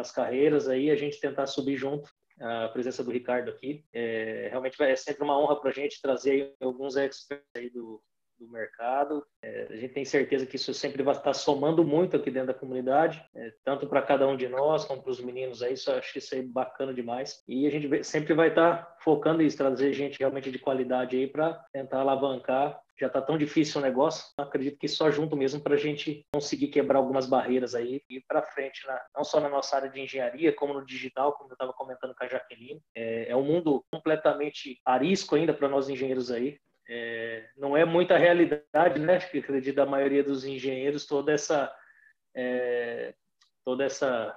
as carreiras aí, a gente tentar subir junto a presença do Ricardo aqui. É, realmente é sempre uma honra para a gente trazer alguns experts aí do, do mercado. É, a gente tem certeza que isso sempre vai estar somando muito aqui dentro da comunidade, é, tanto para cada um de nós quanto para os meninos aí. Isso, acho que isso é bacana demais. E a gente sempre vai estar focando em trazer gente realmente de qualidade aí para tentar alavancar já está tão difícil o negócio, acredito que só junto mesmo para a gente conseguir quebrar algumas barreiras aí e ir para frente, não só na nossa área de engenharia, como no digital, como eu estava comentando com a Jaqueline. É, é um mundo completamente arisco ainda para nós engenheiros aí. É, não é muita realidade, né? Acho que acredito da maioria dos engenheiros toda essa é, toda essa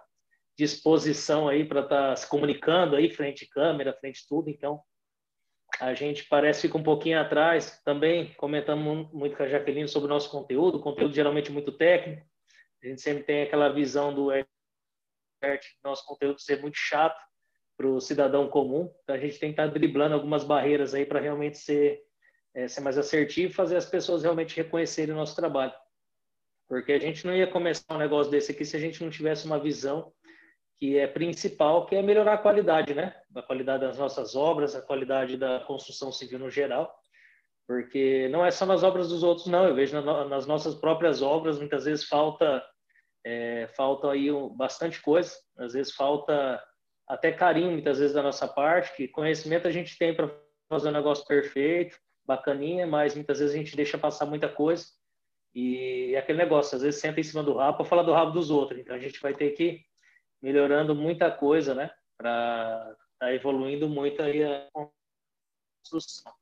disposição aí para estar tá se comunicando aí frente câmera, frente tudo. Então a gente parece fica um pouquinho atrás. Também comentamos muito com a Jaqueline sobre o nosso conteúdo, conteúdo geralmente muito técnico. A gente sempre tem aquela visão do nosso conteúdo ser muito chato para o cidadão comum. Então a gente tem que estar tá driblando algumas barreiras aí para realmente ser é, ser mais assertivo e fazer as pessoas realmente reconhecerem o nosso trabalho. Porque a gente não ia começar um negócio desse aqui se a gente não tivesse uma visão que é principal, que é melhorar a qualidade, né? A qualidade das nossas obras, a qualidade da construção civil no geral. Porque não é só nas obras dos outros, não. Eu vejo nas nossas próprias obras, muitas vezes falta é, falta aí bastante coisa. Às vezes falta até carinho, muitas vezes, da nossa parte, que conhecimento a gente tem para fazer um negócio perfeito, bacaninha, mas muitas vezes a gente deixa passar muita coisa. E é aquele negócio, às vezes senta em cima do rabo para falar do rabo dos outros. Então a gente vai ter que melhorando muita coisa, né? Para tá evoluindo muito aí a construção.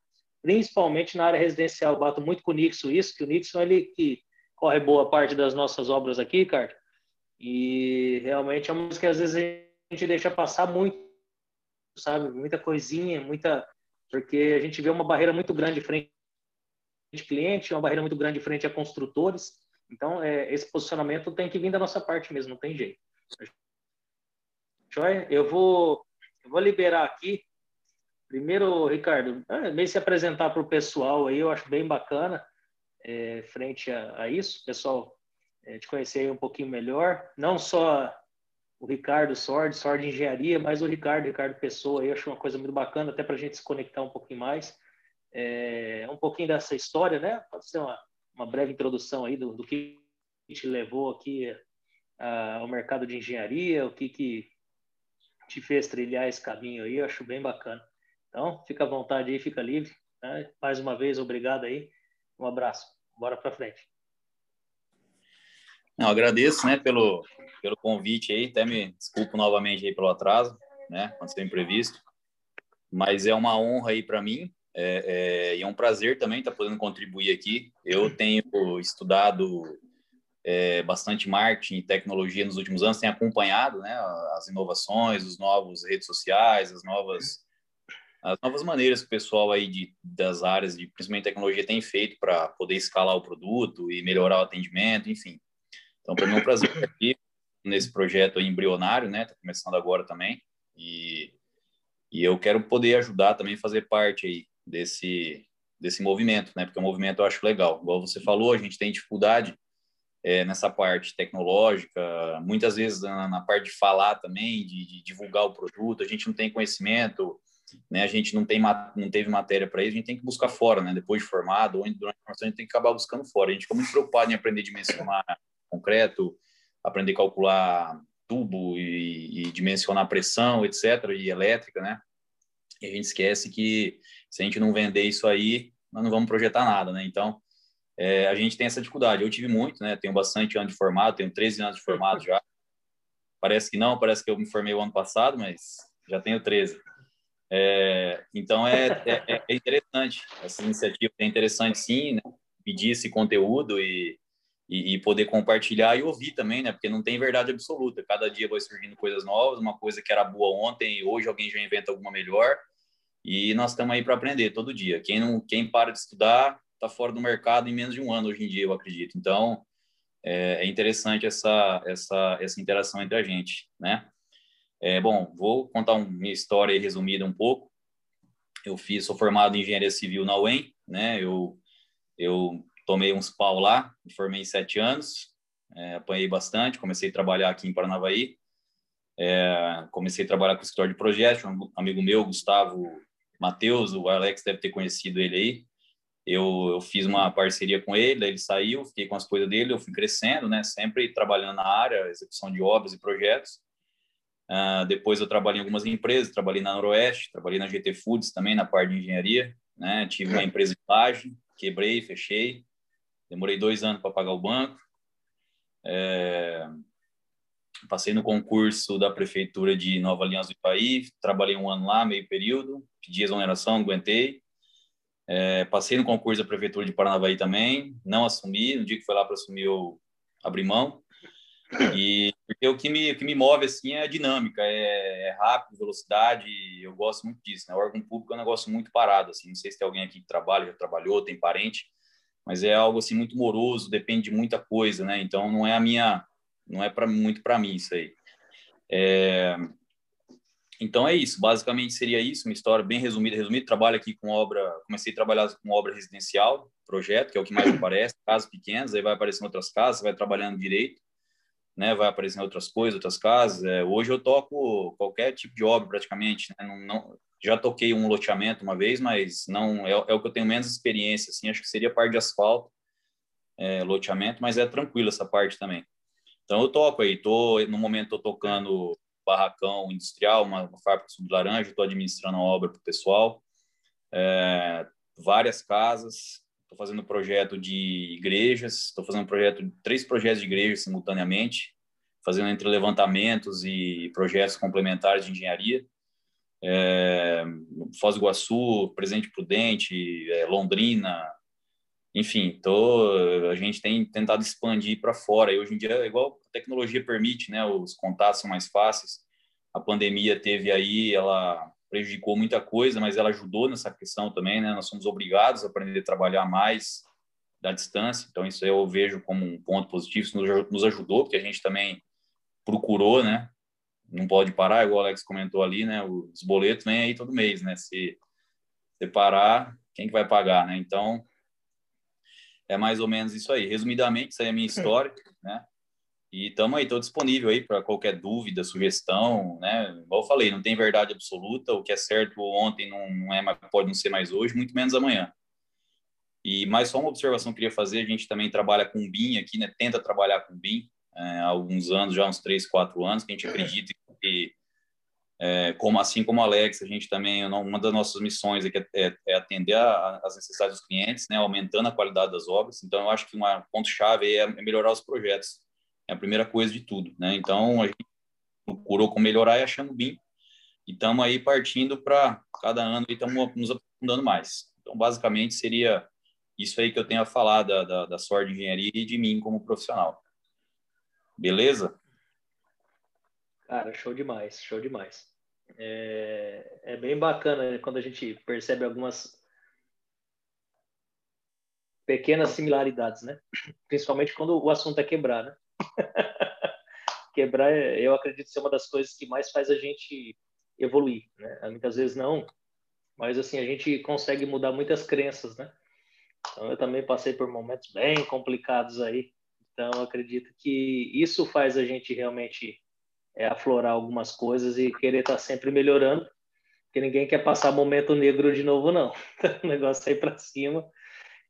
Principalmente na área residencial. Bato muito com o Nixon isso, que o Nixon ele que corre boa parte das nossas obras aqui, cara. E realmente é uma coisa que às vezes a gente deixa passar muito, sabe? Muita coisinha, muita porque a gente vê uma barreira muito grande frente de cliente, uma barreira muito grande frente a construtores. Então, é, esse posicionamento tem que vir da nossa parte mesmo, não tem jeito. Joia? Eu vou, eu vou liberar aqui. Primeiro, Ricardo, é, meio se apresentar para o pessoal aí, eu acho bem bacana, é, frente a, a, isso, pessoal, é, te conhecer um pouquinho melhor, não só o Ricardo Sord, Sord Engenharia, mas o Ricardo, Ricardo Pessoa, eu acho uma coisa muito bacana, até para a gente se conectar um pouquinho mais. É, um pouquinho dessa história, né? Pode ser uma, uma breve introdução aí do, do que te levou aqui ao mercado de engenharia, o que, que te fez trilhar esse caminho aí, eu acho bem bacana. Então, fica à vontade aí, fica livre. Né? Mais uma vez, obrigado aí. Um abraço. Bora para frente. Não, agradeço, né, pelo, pelo convite aí, até me desculpo novamente aí pelo atraso, né, aconteceu imprevisto, mas é uma honra aí para mim é, é, e é um prazer também estar tá podendo contribuir aqui. Eu tenho estudado é, bastante marketing e tecnologia nos últimos anos, tenho acompanhado, né, as inovações, os novos redes sociais, as novas as novas maneiras que o pessoal aí de, das áreas de principalmente tecnologia tem feito para poder escalar o produto e melhorar o atendimento, enfim. Então, para mim é um prazer estar aqui nesse projeto embrionário, né? Está começando agora também. E, e eu quero poder ajudar também, fazer parte aí desse, desse movimento, né? Porque o movimento eu acho legal. Igual você falou, a gente tem dificuldade é, nessa parte tecnológica, muitas vezes na, na parte de falar também, de, de, divulgar o produto, a gente não tem conhecimento, né? A gente não tem não teve matéria para isso, a gente tem que buscar fora, né? Depois de formado ou durante a formação, a gente tem que acabar buscando fora. A gente fica muito preocupado em aprender a dimensionar concreto, aprender a calcular tubo e, e dimensionar pressão, etc., e elétrica, né? E a gente esquece que se a gente não vender isso aí, nós não vamos projetar nada, né? Então, é, a gente tem essa dificuldade. Eu tive muito, né? Tenho bastante anos de formado, tenho 13 anos de formado já. Parece que não, parece que eu me formei o ano passado, mas já tenho 13. É, então, é, é, é, interessante. Essa iniciativa é interessante, sim, né? pedir esse conteúdo e, e, e, poder compartilhar e ouvir também, né? Porque não tem verdade absoluta. Cada dia vai surgindo coisas novas, uma coisa que era boa ontem, hoje alguém já inventa alguma melhor. E nós estamos aí para aprender todo dia. Quem não, quem para de estudar está fora do mercado em menos de um ano hoje em dia, eu acredito. Então é, é interessante essa essa essa interação entre a gente, né? É, bom, vou contar uma minha história resumida um pouco. Eu fiz, sou formado em engenharia civil na UEM, né? Eu eu tomei uns pau lá, me formei em sete anos, é, apanhei bastante, comecei a trabalhar aqui em Paranavaí. É, comecei a trabalhar com o escritório de projetos, um amigo meu, Gustavo Matheus, o Alex deve ter conhecido ele aí. Eu, eu fiz uma parceria com ele, ele saiu, fiquei com as coisas dele, eu fui crescendo, né? Sempre trabalhando na área, execução de obras e projetos. Uh, depois eu trabalhei em algumas empresas, trabalhei na Noroeste, trabalhei na GT Foods também, na parte de engenharia, né? Tive uma empresa de laje, quebrei, fechei. Demorei dois anos para pagar o banco. É... Passei no concurso da prefeitura de Nova Aliança do Ipaí, trabalhei um ano lá, meio período, pedi exoneração, aguentei. É, passei no concurso da prefeitura de Paranavaí também, não assumi. No dia que foi lá para assumir, eu abri mão. E porque o que me, o que me move assim é a dinâmica, é, é rápido, velocidade. Eu gosto muito disso. Né? O órgão público é um negócio muito parado. Assim, não sei se tem alguém aqui que trabalha, já trabalhou, tem parente, mas é algo assim muito moroso, depende de muita coisa, né? Então não é a minha, não é para muito para mim isso aí. É, então é isso, basicamente seria isso, uma história bem resumida, resumida. Trabalho aqui com obra, comecei a trabalhar com obra residencial, projeto, que é o que mais aparece, casas pequenas, aí vai aparecendo outras casas, vai trabalhando direito, né? Vai aparecendo outras coisas, outras casas. É, hoje eu toco qualquer tipo de obra praticamente, né? não, não, já toquei um loteamento uma vez, mas não é, é, o que eu tenho menos experiência, assim. Acho que seria parte de asfalto, é, loteamento, mas é tranquilo essa parte também. Então eu toco aí, tô no momento tô tocando barracão industrial, uma, uma fábrica de laranja, estou administrando a obra para o pessoal, é, várias casas, estou fazendo projeto de igrejas, estou fazendo projeto, três projetos de igrejas simultaneamente, fazendo entre levantamentos e projetos complementares de engenharia. É, Foz do Iguaçu, Presidente Prudente, é, Londrina, enfim, tô, a gente tem tentado expandir para fora. E hoje em dia, igual a tecnologia permite, né? Os contatos são mais fáceis. A pandemia teve aí, ela prejudicou muita coisa, mas ela ajudou nessa questão também, né? Nós somos obrigados a aprender a trabalhar mais da distância. Então, isso eu vejo como um ponto positivo. Isso nos ajudou, porque a gente também procurou, né? Não pode parar, igual o Alex comentou ali, né? Os boletos vêm aí todo mês, né? Se separar, quem que vai pagar, né? Então, é mais ou menos isso aí. Resumidamente, isso aí é a minha história, né? E estamos aí, estou disponível aí para qualquer dúvida, sugestão, né? Igual eu falei, não tem verdade absoluta, o que é certo ontem não, não é, pode não ser mais hoje, muito menos amanhã. E mais só uma observação que eu queria fazer, a gente também trabalha com BIM aqui, né? Tenta trabalhar com BIM é, há alguns anos, já uns três, quatro anos, que a gente acredita que é, como assim como a Alex, a gente também uma das nossas missões é, é, é atender às necessidades dos clientes, né, aumentando a qualidade das obras. Então, eu acho que um ponto chave é melhorar os projetos. É a primeira coisa de tudo, né? Então, a gente procurou com melhorar e achando bem. E estamos aí partindo para cada ano e estamos nos aprofundando mais. Então, basicamente, seria isso aí que eu tenho a falar da, da, da de engenharia e de mim como profissional. Beleza? Cara, show demais, show demais. É, é bem bacana quando a gente percebe algumas pequenas similaridades, né? Principalmente quando o assunto é quebrar, né? quebrar, eu acredito ser uma das coisas que mais faz a gente evoluir, né? Muitas vezes não, mas assim a gente consegue mudar muitas crenças, né? Então eu também passei por momentos bem complicados aí. Então acredito que isso faz a gente realmente é, aflorar algumas coisas e querer estar tá sempre melhorando, porque ninguém quer passar momento negro de novo, não. o negócio é ir para cima.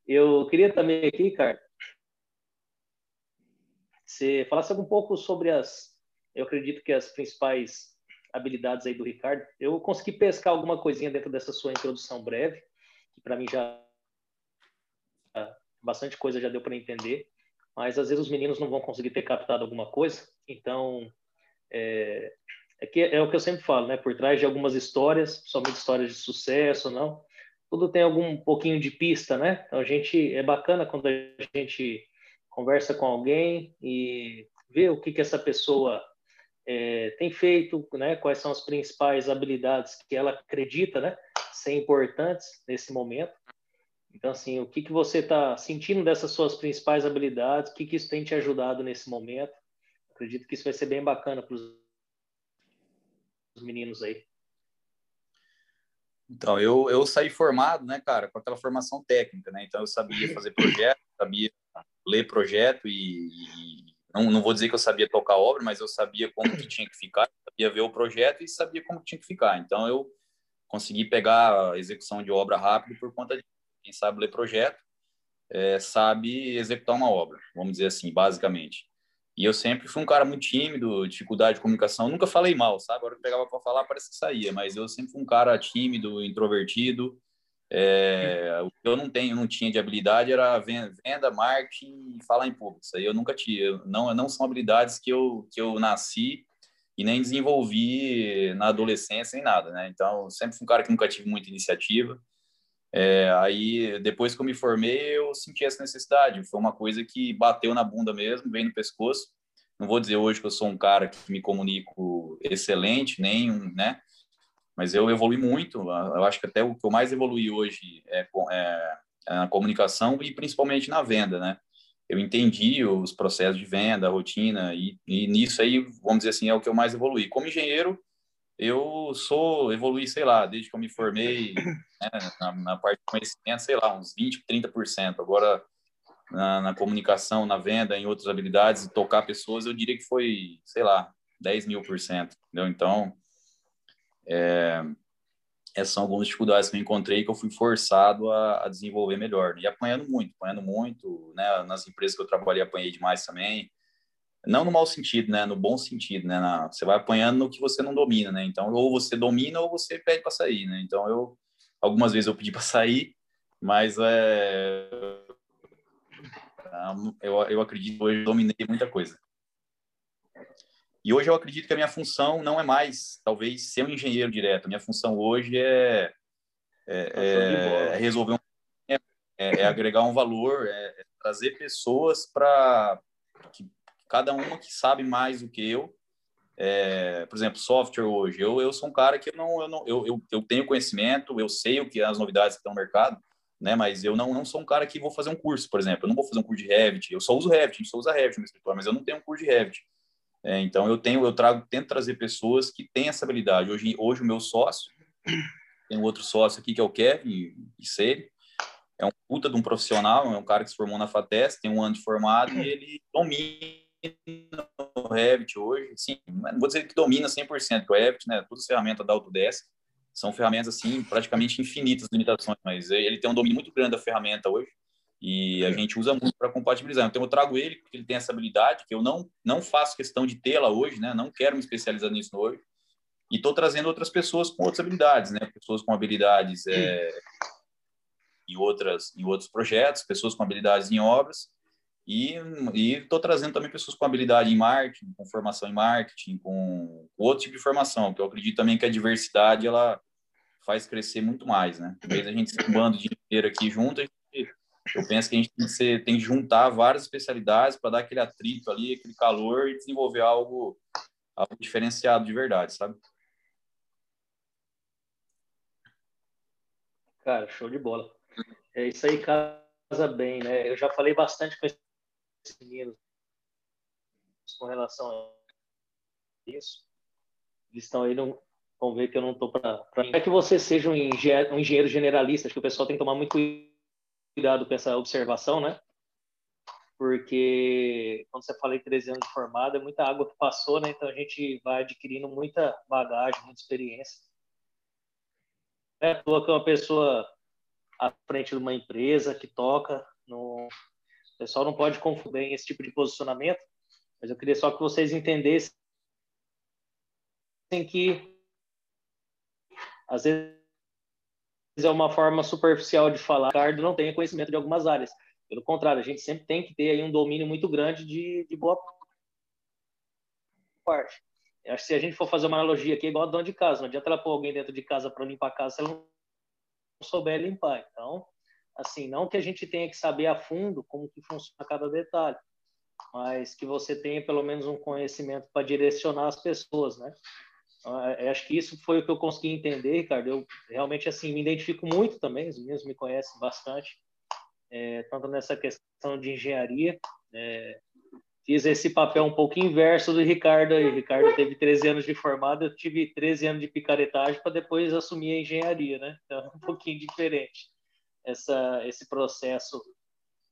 Eu queria também aqui, cara, você falasse um pouco sobre as, eu acredito que as principais habilidades aí do Ricardo. Eu consegui pescar alguma coisinha dentro dessa sua introdução breve, que para mim já bastante coisa já deu para entender, mas às vezes os meninos não vão conseguir ter captado alguma coisa. Então, é, é, que é o que eu sempre falo, né? Por trás de algumas histórias, somente histórias de sucesso, não, tudo tem algum pouquinho de pista, né? Então a gente é bacana quando a gente conversa com alguém e vê o que que essa pessoa é, tem feito, né? Quais são as principais habilidades que ela acredita, né? Ser importantes nesse momento. Então, assim, o que que você está sentindo dessas suas principais habilidades? O que que isso tem te ajudado nesse momento? Acredito que isso vai ser bem bacana para os meninos aí. Então, eu, eu saí formado, né, cara, com aquela formação técnica, né? Então, eu sabia fazer projeto, sabia ler projeto e, e não, não vou dizer que eu sabia tocar obra, mas eu sabia como que tinha que ficar, sabia ver o projeto e sabia como que tinha que ficar. Então eu consegui pegar a execução de obra rápido por conta de quem sabe ler projeto, é, sabe executar uma obra, vamos dizer assim, basicamente. E eu sempre fui um cara muito tímido, dificuldade de comunicação, nunca falei mal, sabe? Agora que pegava para falar, parece que saía, mas eu sempre fui um cara tímido, introvertido. É, o que eu não tenho, não tinha de habilidade era venda, marketing e falar em público. Isso aí eu nunca tinha. Não, não são habilidades que eu, que eu nasci e nem desenvolvi na adolescência nem nada, né? Então, sempre fui um cara que nunca tive muita iniciativa. É, aí, depois que eu me formei, eu senti essa necessidade. Foi uma coisa que bateu na bunda mesmo, veio no pescoço. Não vou dizer hoje que eu sou um cara que me comunico excelente, nem, né? Mas eu evolui muito. Eu acho que até o que eu mais evolui hoje é, é, é na comunicação e principalmente na venda, né? Eu entendi os processos de venda, a rotina, e, e nisso aí, vamos dizer assim, é o que eu mais evolui. Como engenheiro, eu sou, evolui, sei lá, desde que eu me formei né, na, na, parte de conhecimento, sei lá, uns 20, 30%. Agora, na, na, comunicação, na venda, em outras habilidades, tocar pessoas, eu diria que foi, sei lá, 10 mil por cento, entendeu? Então, é, essas são algumas dificuldades que eu encontrei que eu fui forçado a, a desenvolver melhor. E apanhando muito, apanhando muito, né? Nas empresas que eu trabalhei, apanhei demais também não no mau sentido, né? No bom sentido, né? Na, você vai apanhando no que você não domina, né? Então, ou você domina ou você pede para sair, né? Então, eu algumas vezes eu pedi para sair, mas é, eu, eu acredito que hoje eu dominei muita coisa. E hoje eu acredito que a minha função não é mais, talvez, ser um engenheiro direto. A minha função hoje é, é, é resolver um, é, é, agregar um valor, é, é trazer pessoas para que cada uma que sabe mais do que eu. É, por exemplo, software hoje. Eu, eu sou um cara que eu não, eu, não eu, eu, eu tenho conhecimento, eu sei o que as novidades que estão no mercado, né? Mas eu não, não sou um cara que vou fazer um curso, por exemplo. Eu não vou fazer um curso de Revit. Eu só uso Revit, a gente só usa Revit no escritório, mas eu não tenho um curso de Revit. É, então eu tenho, eu trago, tento trazer pessoas que têm essa habilidade. Hoje, hoje o meu sócio, tem um outro sócio aqui que é o Kevin Iseri, é um puta de um profissional, é um cara que se formou na FATES, tem um ano de formado e ele domina o Revit hoje, sim, não vou dizer que domina 100%, que o Revit, né, todas as ferramentas da Autodesk são ferramentas, assim, praticamente infinitas limitações, mas ele tem um domínio muito grande da ferramenta hoje e a gente usa muito para compatibilizar. Então, eu trago ele porque ele tem essa habilidade, que eu não, não faço questão de tê-la hoje, né, não quero me especializar nisso hoje, e estou trazendo outras pessoas com outras habilidades, né, pessoas com habilidades é, em, outras, em outros projetos, pessoas com habilidades em obras, e estou trazendo também pessoas com habilidade em marketing, com formação em marketing, com outro tipo de formação, que eu acredito também que a diversidade ela faz crescer muito mais, né? Em vez a gente ser um bando de dinheiro aqui junto, eu penso que a gente tem que, ser, tem que juntar várias especialidades para dar aquele atrito ali, aquele calor e desenvolver algo, algo diferenciado de verdade, sabe? Cara, show de bola. É isso aí, casa bem, né? Eu já falei bastante com esse meninos com relação a isso. Eles estão aí, não, vão ver que eu não estou para. É que você seja um engenheiro, um engenheiro generalista, acho que o pessoal tem que tomar muito cuidado com essa observação, né? Porque quando você fala em 13 anos de formado, é muita água que passou, né? Então a gente vai adquirindo muita bagagem, muita experiência. É à toa que uma pessoa à frente de uma empresa que toca no, pessoal não pode confundir esse tipo de posicionamento, mas eu queria só que vocês entendessem que às vezes é uma forma superficial de falar. O Ricardo não tem conhecimento de algumas áreas. Pelo contrário, a gente sempre tem que ter aí um domínio muito grande de, de boa parte. Eu acho que se a gente for fazer uma analogia aqui, é igual a dona de casa. Não adianta ela pôr alguém dentro de casa para limpar a casa se ela não souber limpar. Então, assim, não que a gente tenha que saber a fundo como que funciona cada detalhe, mas que você tenha pelo menos um conhecimento para direcionar as pessoas, né? Eu é, acho que isso foi o que eu consegui entender, Ricardo. Eu realmente assim me identifico muito também, os meninos me conhecem bastante, é, tanto nessa questão de engenharia. É, fiz esse papel um pouco inverso do Ricardo. O Ricardo teve 13 anos de formado, eu tive 13 anos de picaretagem para depois assumir a engenharia, né? Então, é um pouquinho diferente essa, esse processo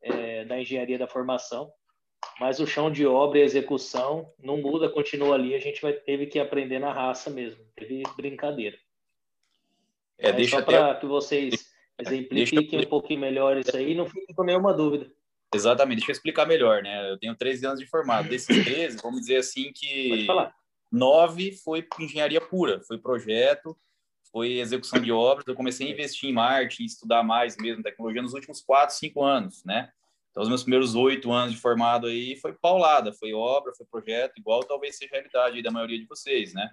é, da engenharia da formação. mas o chão de obra e execução não muda, continua ali. A gente vai teve que aprender na raça mesmo, teve brincadeira. É, deixa só para que vocês exemplifiquem eu... um pouquinho melhor isso aí, não fiquem com nenhuma dúvida. Exatamente, deixa eu explicar melhor, né? Eu tenho 13 anos de formado. Desses 13, vamos dizer assim que nove foi engenharia pura, foi projeto, foi execução de obras. Eu comecei a investir em marketing, estudar mais mesmo tecnologia nos últimos quatro, cinco anos, né? Então, os meus primeiros oito anos de formado aí foi paulada, foi obra, foi projeto, igual talvez seja a realidade da maioria de vocês, né?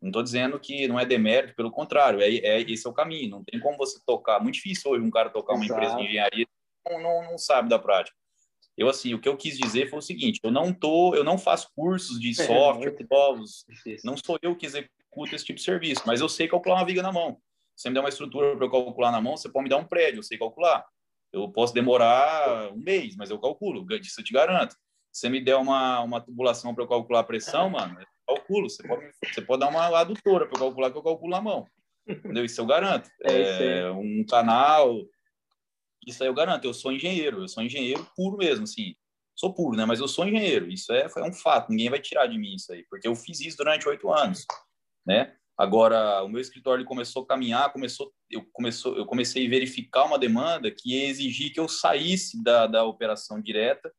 Não estou dizendo que não é demérito, pelo contrário, é, é, esse é o caminho. Não tem como você tocar. Muito difícil hoje um cara tocar uma Exato. empresa de engenharia não, não, não, sabe da prática. Eu assim, o que eu quis dizer foi o seguinte: eu não tô, eu não faço cursos de é, software é, novos, não sou eu que executo esse tipo de serviço, mas eu sei calcular uma viga na mão. Você me dá uma estrutura para eu calcular na mão, você pode me dar um prédio, eu sei calcular. Eu posso demorar um mês, mas eu calculo, isso eu te garanto. Você me der uma, uma tubulação para eu calcular a pressão, mano, eu calculo. Você pode, você pode dar uma adutora para eu calcular, que eu calculo na mão. Entendeu? Isso eu garanto. É, é um canal, isso aí eu garanto. Eu sou engenheiro, eu sou engenheiro puro mesmo, assim. Sou puro, né? Mas eu sou engenheiro. Isso é, é um fato. Ninguém vai tirar de mim isso aí, porque eu fiz isso durante oito anos, né? Agora, o meu escritório começou a caminhar, começou, eu, começou, eu comecei a verificar uma demanda que ia exigir que eu saísse da, da operação direta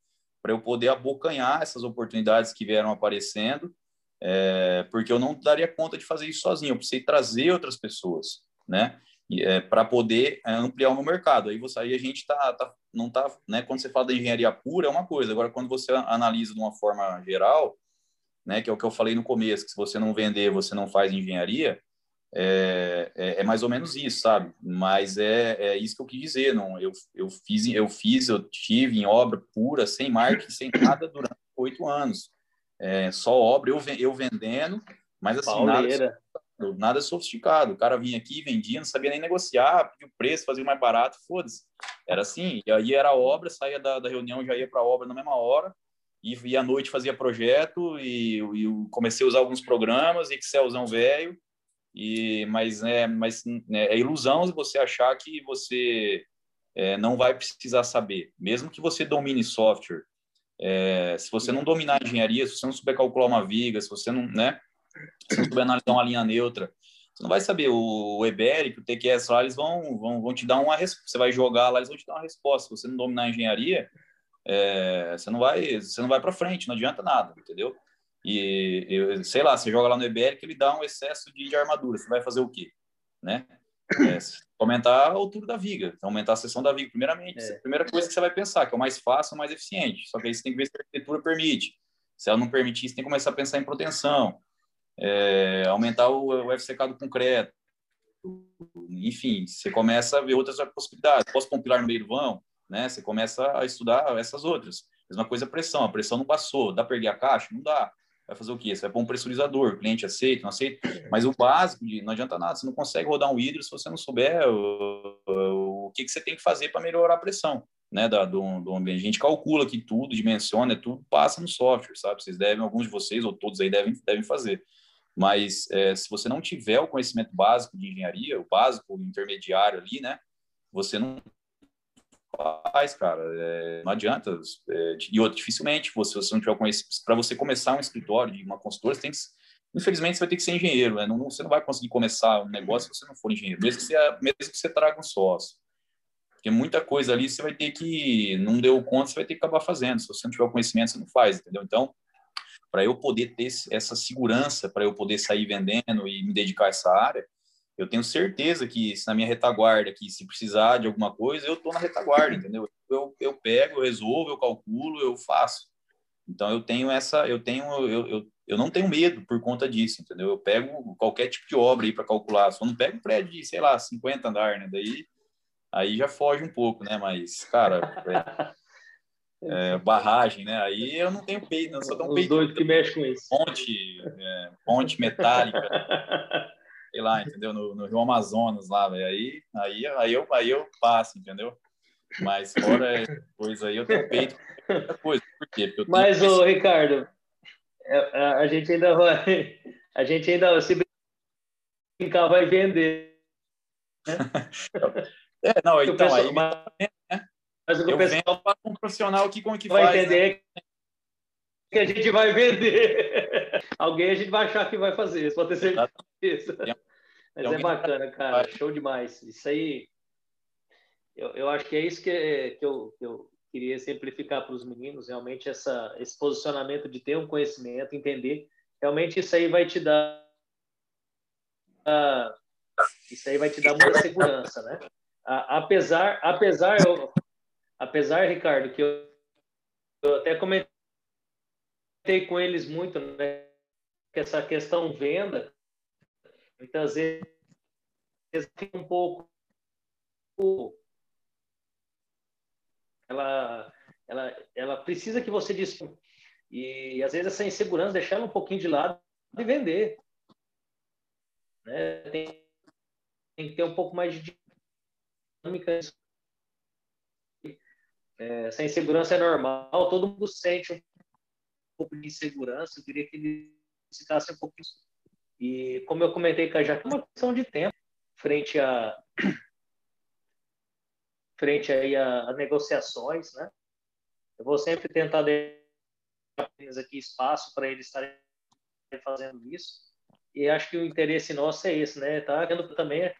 para eu poder abocanhar essas oportunidades que vieram aparecendo, é, porque eu não daria conta de fazer isso sozinho, eu precisei trazer outras pessoas, né? É, para poder é, ampliar o meu mercado. Aí, você, aí a gente tá, tá, não tá, né? Quando você fala da engenharia pura é uma coisa. Agora, quando você analisa de uma forma geral, né, que é o que eu falei no começo, que se você não vender, você não faz engenharia, é, é, é mais ou menos isso, sabe? Mas é, é isso que eu quis dizer, não, eu, eu fiz, eu fiz, eu tive em obra pura, sem marketing, sem nada durante oito anos, é, só obra, eu, eu vendendo, mas assim, nada, nada sofisticado, o cara vinha aqui, vendia, não sabia nem negociar, pedia o preço, fazia mais barato, foda-se, era assim, e aí era obra, saía da, da reunião, já ia para a obra na mesma hora, e, e à noite fazia projeto e, e comecei a usar alguns programas, Excelzão velho, e mas é mas né, é ilusão você achar que você é, não vai precisar saber, mesmo que você domine software. É, se você não dominar engenharia, se você não souber calcular uma viga, se você não, né, se não souber analisar uma linha neutra, você não vai saber. O, o Eberic, o TQS lá, eles vão, vão, vão te dar uma resposta. Você vai jogar lá, eles vão te dar uma resposta. Se você não dominar a engenharia, é, você não vai, você não vai para frente, não adianta nada, entendeu? E eu, sei lá, você joga lá no EBR que ele dá um excesso de, de armadura, você vai fazer o quê, né? É, aumentar a altura da viga, aumentar a seção da viga, primeiramente. É. A primeira coisa que você vai pensar, que é o mais fácil, o mais eficiente. Só que aí você tem que ver se a arquitetura permite. Se ela não permitir, você tem que começar a pensar em proteção, é, aumentar o, o FCK do concreto. Enfim, você começa a ver outras possibilidades. Posso compilar no meio do vão? Né? Você começa a estudar essas outras. Mesma coisa a pressão, a pressão não passou, dá para erguer a caixa? Não dá. Vai fazer o quê? Você vai pôr um pressurizador, o cliente aceita, não aceita, mas o básico, não adianta nada, você não consegue rodar um hidro se você não souber o, o, o que, que você tem que fazer para melhorar a pressão né, da, do, do ambiente. A gente calcula que tudo, dimensiona, tudo passa no software, sabe? Vocês devem, alguns de vocês, ou todos aí, devem, devem fazer. Mas é, se você não tiver o conhecimento básico de engenharia, o básico, o intermediário ali, né, você não faz, cara. É, não adianta. É, e outro, dificilmente, você, você não tiver conhecimento, para você começar um escritório de uma consultora, você tem que, infelizmente, você vai ter que ser engenheiro, né? Não, você não vai conseguir começar um negócio se você não for engenheiro, mesmo que você, mesmo que você traga um sócio. Porque muita coisa ali você vai ter que, não deu conta, você vai ter que acabar fazendo. Se você não tiver conhecimento, você não faz, entendeu? Então, para eu poder ter essa segurança, para eu poder sair vendendo e me dedicar a essa área, eu tenho certeza que se na minha retaguarda aqui, se precisar de alguma coisa, eu estou na retaguarda, entendeu? Eu, eu pego, eu resolvo, eu calculo, eu faço. Então eu tenho essa, eu tenho, eu, eu, eu não tenho medo por conta disso, entendeu? Eu pego qualquer tipo de obra aí para calcular, só não pego um prédio de, sei lá, 50 andar, né? Daí aí já foge um pouco, né? Mas, cara, é, é, barragem, né? Aí eu não tenho peito, não sou tão Os peito. Os dois que mexem com isso. Ponte, é, ponte metálica. sei lá, entendeu? No, no Rio Amazonas lá, velho. Aí, aí, aí, eu, aí eu passo, entendeu? Mas fora coisa aí, eu tenho peito coisa. Por quê? Porque Mas, ô, Ricardo, é, a, gente ainda vai. A gente ainda, se brincar, vai vender. Né? é, não, então, pessoal, aí. Mas, né? mas o eu pessoal, um profissional que, como que vai faz, entender né? que a gente vai vender. Alguém a gente vai achar que vai fazer, isso pode ter certeza. Mas é bacana, cara. Show demais. Isso aí. Eu, eu acho que é isso que, que, eu, que eu queria simplificar para os meninos, realmente, essa, esse posicionamento de ter um conhecimento, entender. Realmente isso aí vai te dar. Uh, isso aí vai te dar muita segurança, né? apesar, apesar, eu, apesar, Ricardo, que eu, eu até comentei com eles muito, né? Que essa questão venda, muitas vezes fica um pouco ela, ela, ela precisa que você disponha. E às vezes essa insegurança deixar ela um pouquinho de lado e vender. Né? Tem, tem que ter um pouco mais de dinâmica. É, essa insegurança é normal, todo mundo sente um pouco de insegurança. Eu queria que ele ficasse um pouquinho. E como eu comentei com a Jaque, é uma questão de tempo frente a frente aí a, a negociações, né? Eu vou sempre tentar dar aqui espaço para eles estarem fazendo isso. E acho que o interesse nosso é esse, né? Tá vendo também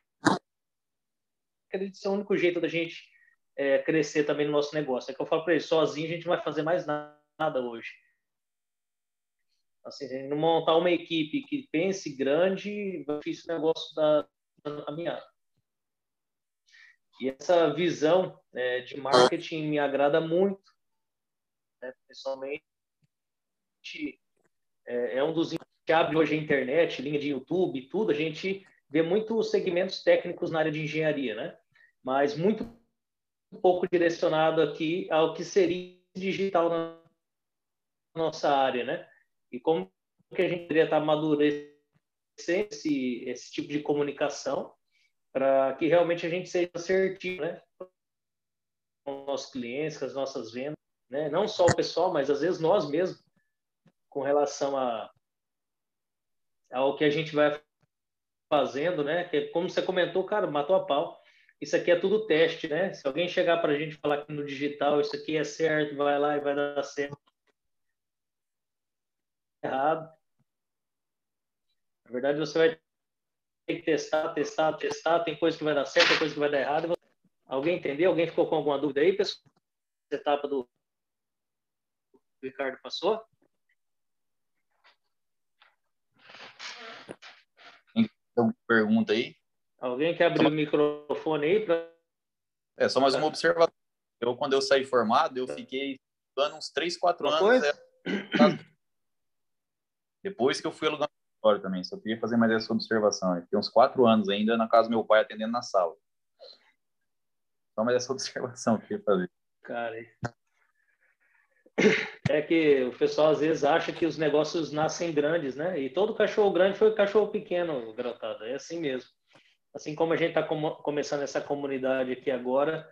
acredito ser o único jeito da gente é, crescer também no nosso negócio. É que eu falo para eles, sozinho a gente não vai fazer mais nada hoje. Assim, não montar uma equipe que pense grande, vai difícil o negócio da, da. E essa visão é, de marketing me agrada muito. Né? Pessoalmente, é, é um dos que abre hoje a internet, linha de YouTube, tudo, a gente vê muitos segmentos técnicos na área de engenharia, né? Mas muito pouco direcionado aqui ao que seria digital na nossa área, né? E como que a gente deveria estar amadurecendo esse, esse tipo de comunicação para que realmente a gente seja assertivo, né? Com os nossos clientes, com as nossas vendas, né? Não só o pessoal, mas às vezes nós mesmos, com relação a ao que a gente vai fazendo, né? Que como você comentou, cara, matou a pau. Isso aqui é tudo teste, né? Se alguém chegar para a gente falar que no digital isso aqui é certo, vai lá e vai dar certo. Errado. Na verdade, você vai ter que testar, testar, testar. Tem coisa que vai dar certo, tem coisa que vai dar errado. Alguém entendeu? Alguém ficou com alguma dúvida aí, pessoal? Essa etapa do o Ricardo passou? Tem pergunta aí? Alguém quer abrir só... o microfone aí? Pra... É, só mais uma observação. Eu, quando eu saí formado, eu fiquei estudando uns 3, 4 anos. É... Depois que eu fui alugar escritório também, só queria fazer mais essa observação. Eu uns 4 anos ainda na casa do meu pai atendendo na sala. Só mais essa observação que eu queria fazer. Cara, é que o pessoal às vezes acha que os negócios nascem grandes, né? E todo cachorro grande foi cachorro pequeno, grotado. É assim mesmo. Assim como a gente está com começando essa comunidade aqui agora,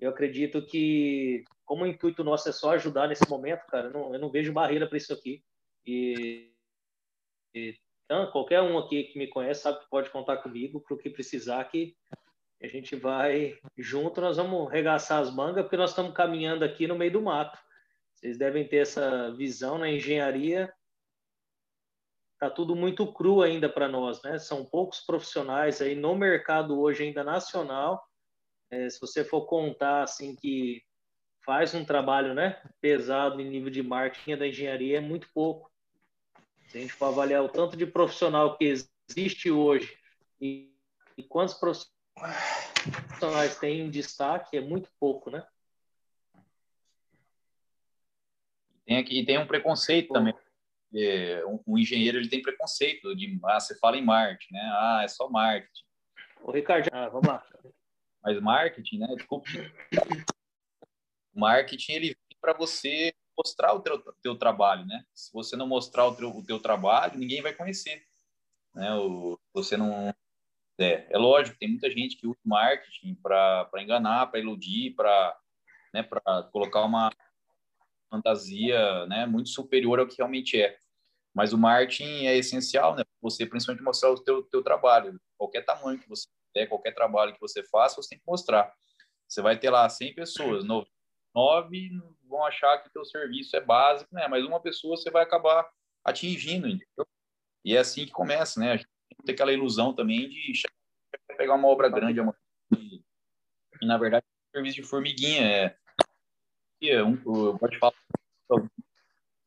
eu acredito que, como o intuito nosso é só ajudar nesse momento, cara, eu não, eu não vejo barreira para isso aqui. E, e então, qualquer um aqui que me conhece sabe que pode contar comigo para o que precisar, que a gente vai junto, nós vamos regaçar as mangas, porque nós estamos caminhando aqui no meio do mato. Vocês devem ter essa visão na engenharia. Está tudo muito cru ainda para nós, né? São poucos profissionais aí no mercado hoje ainda nacional. É, se você for contar assim que faz um trabalho, né, pesado em nível de marketing da engenharia é muito pouco. Se a gente for avaliar o tanto de profissional que existe hoje e, e quantos profissionais têm um destaque é muito pouco, né? Tem aqui tem um preconceito também. É, um, um, engenheiro ele tem preconceito de ah, você fala em marketing, né? Ah, é só marketing. O Ricardo, ah, vamos lá. Mas marketing, né? Desculpe. marketing ele vem para você mostrar o teu, teu trabalho, né? Se você não mostrar o teu, o teu trabalho, ninguém vai conhecer, né? O, você não é, é lógico, tem muita gente que usa marketing para enganar, para iludir, para né, colocar uma fantasia né, muito superior ao que realmente é. Mas o marketing é essencial, né? Você principalmente mostrar o teu, teu trabalho. Qualquer tamanho que você der, qualquer trabalho que você faça, você tem que mostrar. Você vai ter lá 100 pessoas, 9 vão achar que o teu serviço é básico, né? Mas uma pessoa você vai acabar atingindo, entendeu? E é assim que começa, né? A gente tem aquela ilusão também de pegar uma obra grande e, e na verdade, é um serviço de formiguinha. É, é um, eu falar,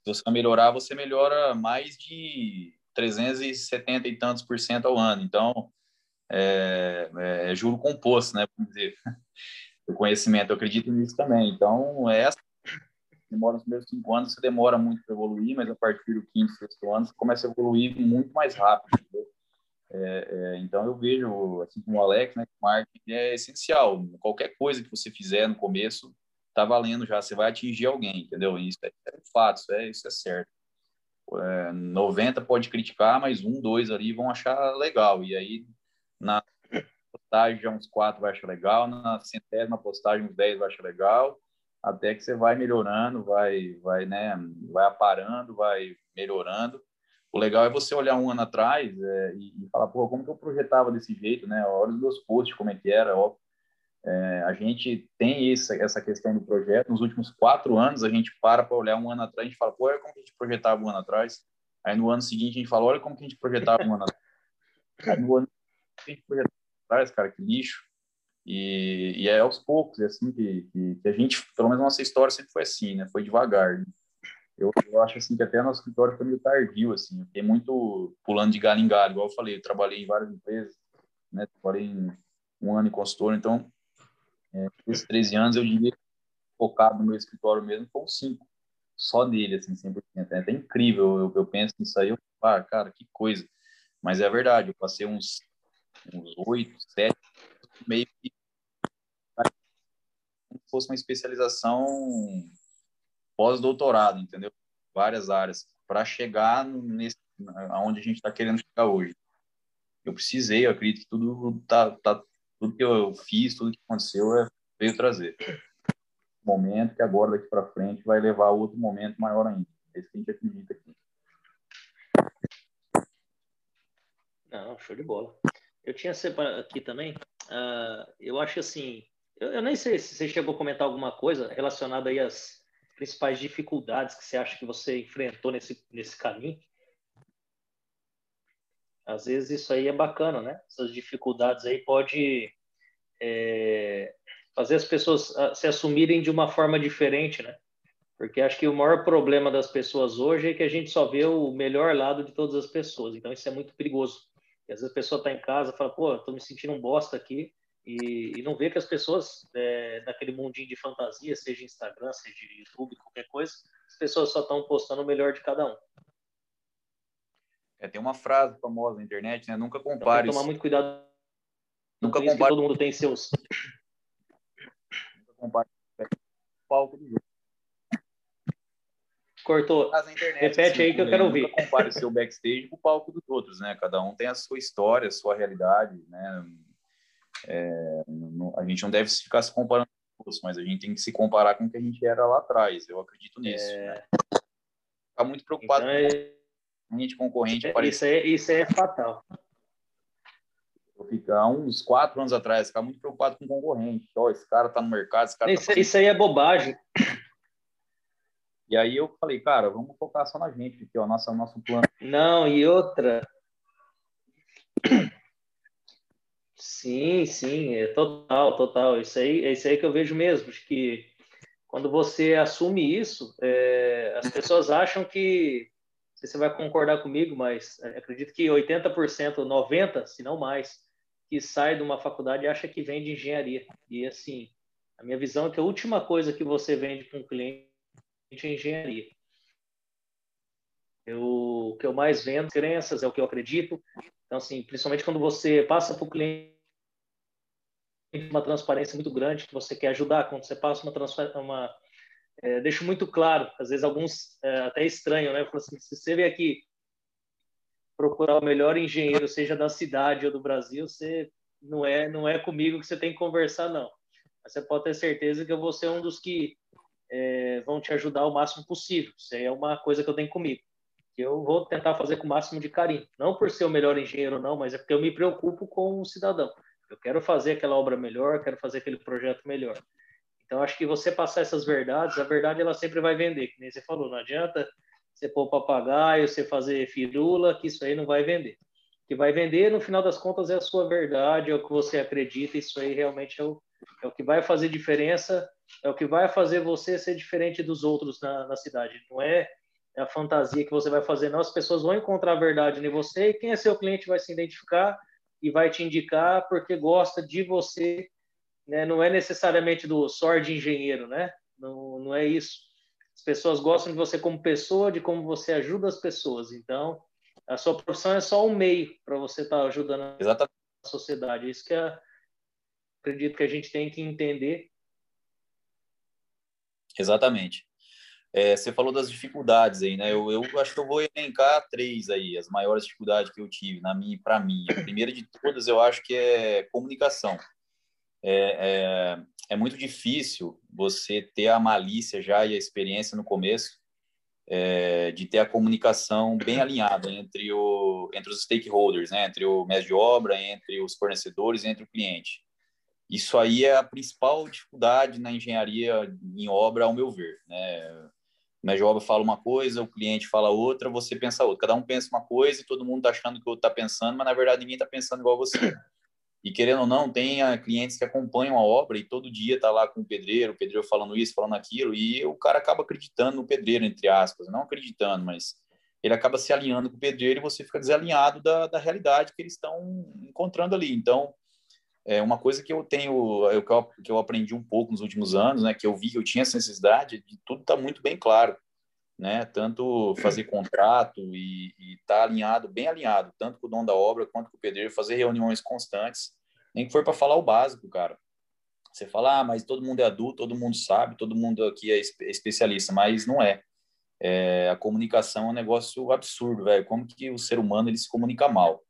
se você melhorar, você melhora mais de 370 e tantos por cento ao ano. Então, é, é, é juro composto, né? Vamos dizer, o conhecimento. Eu acredito nisso também. Então, é essa demora nos primeiros cinco anos, você demora muito para evoluir, mas a partir do quinto, sexto ano, você começa a evoluir muito mais rápido. É, é, então, eu vejo, assim como o Alex, né, que o marketing é essencial. Qualquer coisa que você fizer no começo, tá valendo já, você vai atingir alguém, entendeu? Isso é, é fato, isso é, isso é certo. É, 90 pode criticar, mas um, dois ali vão achar legal. E aí, na postagem, uns quatro vai achar legal, na centésima postagem, uns dez vai achar legal, até que você vai melhorando, vai, vai, né, vai aparando, vai melhorando. O legal é você olhar um ano atrás é, e, e, falar, pô, como que eu projetava desse jeito, né? Olha os meus posts, como é que era, ó. É, a gente tem essa, essa questão do projeto. Nos últimos quatro anos, a gente para para olhar um ano atrás, a gente fala, pô, olha como a gente projetava um ano atrás. Aí no ano seguinte, a gente fala, olha como que a gente projetava um ano atrás. Aí no ano a gente projetava atrás, cara, que lixo. E, e é aos poucos, é assim que, que, que, a gente, pelo menos nossa história sempre foi assim, né? Foi devagar. Né? Eu, eu acho assim que até nosso escritório foi meio tardio, assim. Eu fiquei muito pulando de galho em galho, igual eu falei. Eu trabalhei em várias empresas, né? Trabalhei em um ano em consultor, então é, esses 13 anos eu diria focado no meu escritório mesmo foram cinco só dele, assim, 100%. É até incrível, eu, eu penso nisso aí, eu ah, cara, que coisa. Mas é verdade, eu passei uns uns oito, sete, meio que fosse uma especialização pós-doutorado, entendeu? Várias áreas para chegar nesse aonde a gente está querendo chegar hoje. Eu precisei, eu acredito que tudo tá, tá tudo que eu fiz, tudo que aconteceu é, veio trazer momento que agora daqui para frente vai levar a outro momento maior ainda. É isso que a gente acredita aqui. Não, show de bola. Eu tinha separado aqui também, uh, eu acho assim, eu, eu, nem sei se você chegou a comentar alguma coisa relacionada aí às principais dificuldades que você acha que você enfrentou nesse, nesse caminho. Às vezes isso aí é bacana, né? Essas dificuldades aí pode é, fazer as pessoas ah, se assumirem de uma forma diferente, né? Porque acho que o maior problema das pessoas hoje é que a gente só vê o melhor lado de todas as pessoas. Então isso é muito perigoso. E às vezes a pessoa está em casa e fala, pô, estou me sentindo um bosta aqui, e, e não vê que as pessoas, é, naquele mundinho de fantasia, seja Instagram, seja YouTube, qualquer coisa, as pessoas só estão postando o melhor de cada um. É, tem uma frase famosa na internet, né? Nunca compare. Então, tomar muito cuidado. Nunca compare. todo mundo tem seus. Nunca compare o palco do jogo. Cortou. Internet, Repete aí que eu quero ouvir. Compare o seu backstage com o palco dos outros, né? Cada um tem a sua história, a sua realidade, né? É, não, a gente não deve ficar se comparando com os mas a gente tem que se comparar com o que a gente era lá atrás. Eu acredito nisso. É... Né? Ficar muito preocupado então, é... com a gente concorrente. É, isso, é, isso é fatal. Eu ficar uns quatro anos atrás, ficar muito preocupado com o concorrente. Ó, oh, esse cara tá no mercado, esse cara isso, tá... isso aí é bobagem. E aí eu falei, cara, vamos focar só na gente, aqui, ó, nossa, nosso plano. Não, e outra. Sim, sim, é total, total. Isso aí, é isso aí que eu vejo mesmo, que quando você assume isso, é, as pessoas acham que, não sei se você vai concordar comigo, mas é, acredito que 80%, 90%, se não mais, que sai de uma faculdade acha que vende engenharia. E assim, a minha visão é que a última coisa que você vende para um cliente em engenharia. Eu, o que eu mais vendo, crenças, é o que eu acredito. Então, assim, principalmente quando você passa para o cliente uma transparência muito grande que você quer ajudar, quando você passa uma uma é, deixo muito claro, às vezes alguns é, até estranham, né? Assim, se você vem aqui procurar o melhor engenheiro, seja da cidade ou do Brasil, você não é não é comigo que você tem que conversar, não. Mas você pode ter certeza que eu vou ser um dos que é, vão te ajudar o máximo possível. Isso é uma coisa que eu tenho comigo. Eu vou tentar fazer com o máximo de carinho. Não por ser o melhor engenheiro, não, mas é porque eu me preocupo com o cidadão. Eu quero fazer aquela obra melhor, quero fazer aquele projeto melhor. Então, acho que você passar essas verdades, a verdade ela sempre vai vender, que nem você falou, não adianta você pôr papagaio, você fazer firula, que isso aí não vai vender. O que vai vender, no final das contas, é a sua verdade, é o que você acredita, isso aí realmente é o, é o que vai fazer diferença, é o que vai fazer você ser diferente dos outros na, na cidade. Não é a fantasia que você vai fazer, não. As pessoas vão encontrar a verdade em você e quem é seu cliente vai se identificar e vai te indicar porque gosta de você, né? Não é necessariamente do sorte de engenheiro, né? Não, não é isso. As pessoas gostam de você como pessoa, de como você ajuda as pessoas. Então, a sua profissão é só um meio para você estar tá ajudando Exatamente. a sociedade. Isso que é, acredito que a gente tem que entender. Exatamente. É, você falou das dificuldades aí, né? Eu, eu, acho que eu vou elencar três aí, as maiores dificuldades que eu tive na minha para mim. A primeira de todas, eu acho que é comunicação. É, é, é, muito difícil você ter a malícia já e a experiência no começo é, de ter a comunicação bem alinhada entre o entre os stakeholders, né? Entre o mestre de obra, entre os fornecedores, entre o cliente. Isso aí é a principal dificuldade na engenharia em obra, ao meu ver, né? o obra fala uma coisa, o cliente fala outra, você pensa outra. Cada um pensa uma coisa e todo mundo está achando que o outro está pensando, mas na verdade ninguém está pensando igual você. E querendo ou não, tem ah, clientes que acompanham a obra e todo dia está lá com o pedreiro, o pedreiro falando isso, falando aquilo, e o cara acaba acreditando no pedreiro, entre aspas. Não acreditando, mas ele acaba se alinhando com o pedreiro e você fica desalinhado da, da realidade que eles estão encontrando ali. Então, é uma coisa que eu tenho, eu, que eu aprendi um pouco nos últimos anos, né, que eu vi que eu tinha essa necessidade de tudo estar tá muito bem claro, né, tanto fazer contrato e estar tá alinhado, bem alinhado, tanto com o dono da obra quanto com o pedreiro, fazer reuniões constantes, nem que for para falar o básico, cara. Você fala, ah, mas todo mundo é adulto, todo mundo sabe, todo mundo aqui é especialista, mas não é. é a comunicação é um negócio absurdo, velho. Como que o ser humano ele se comunica mal?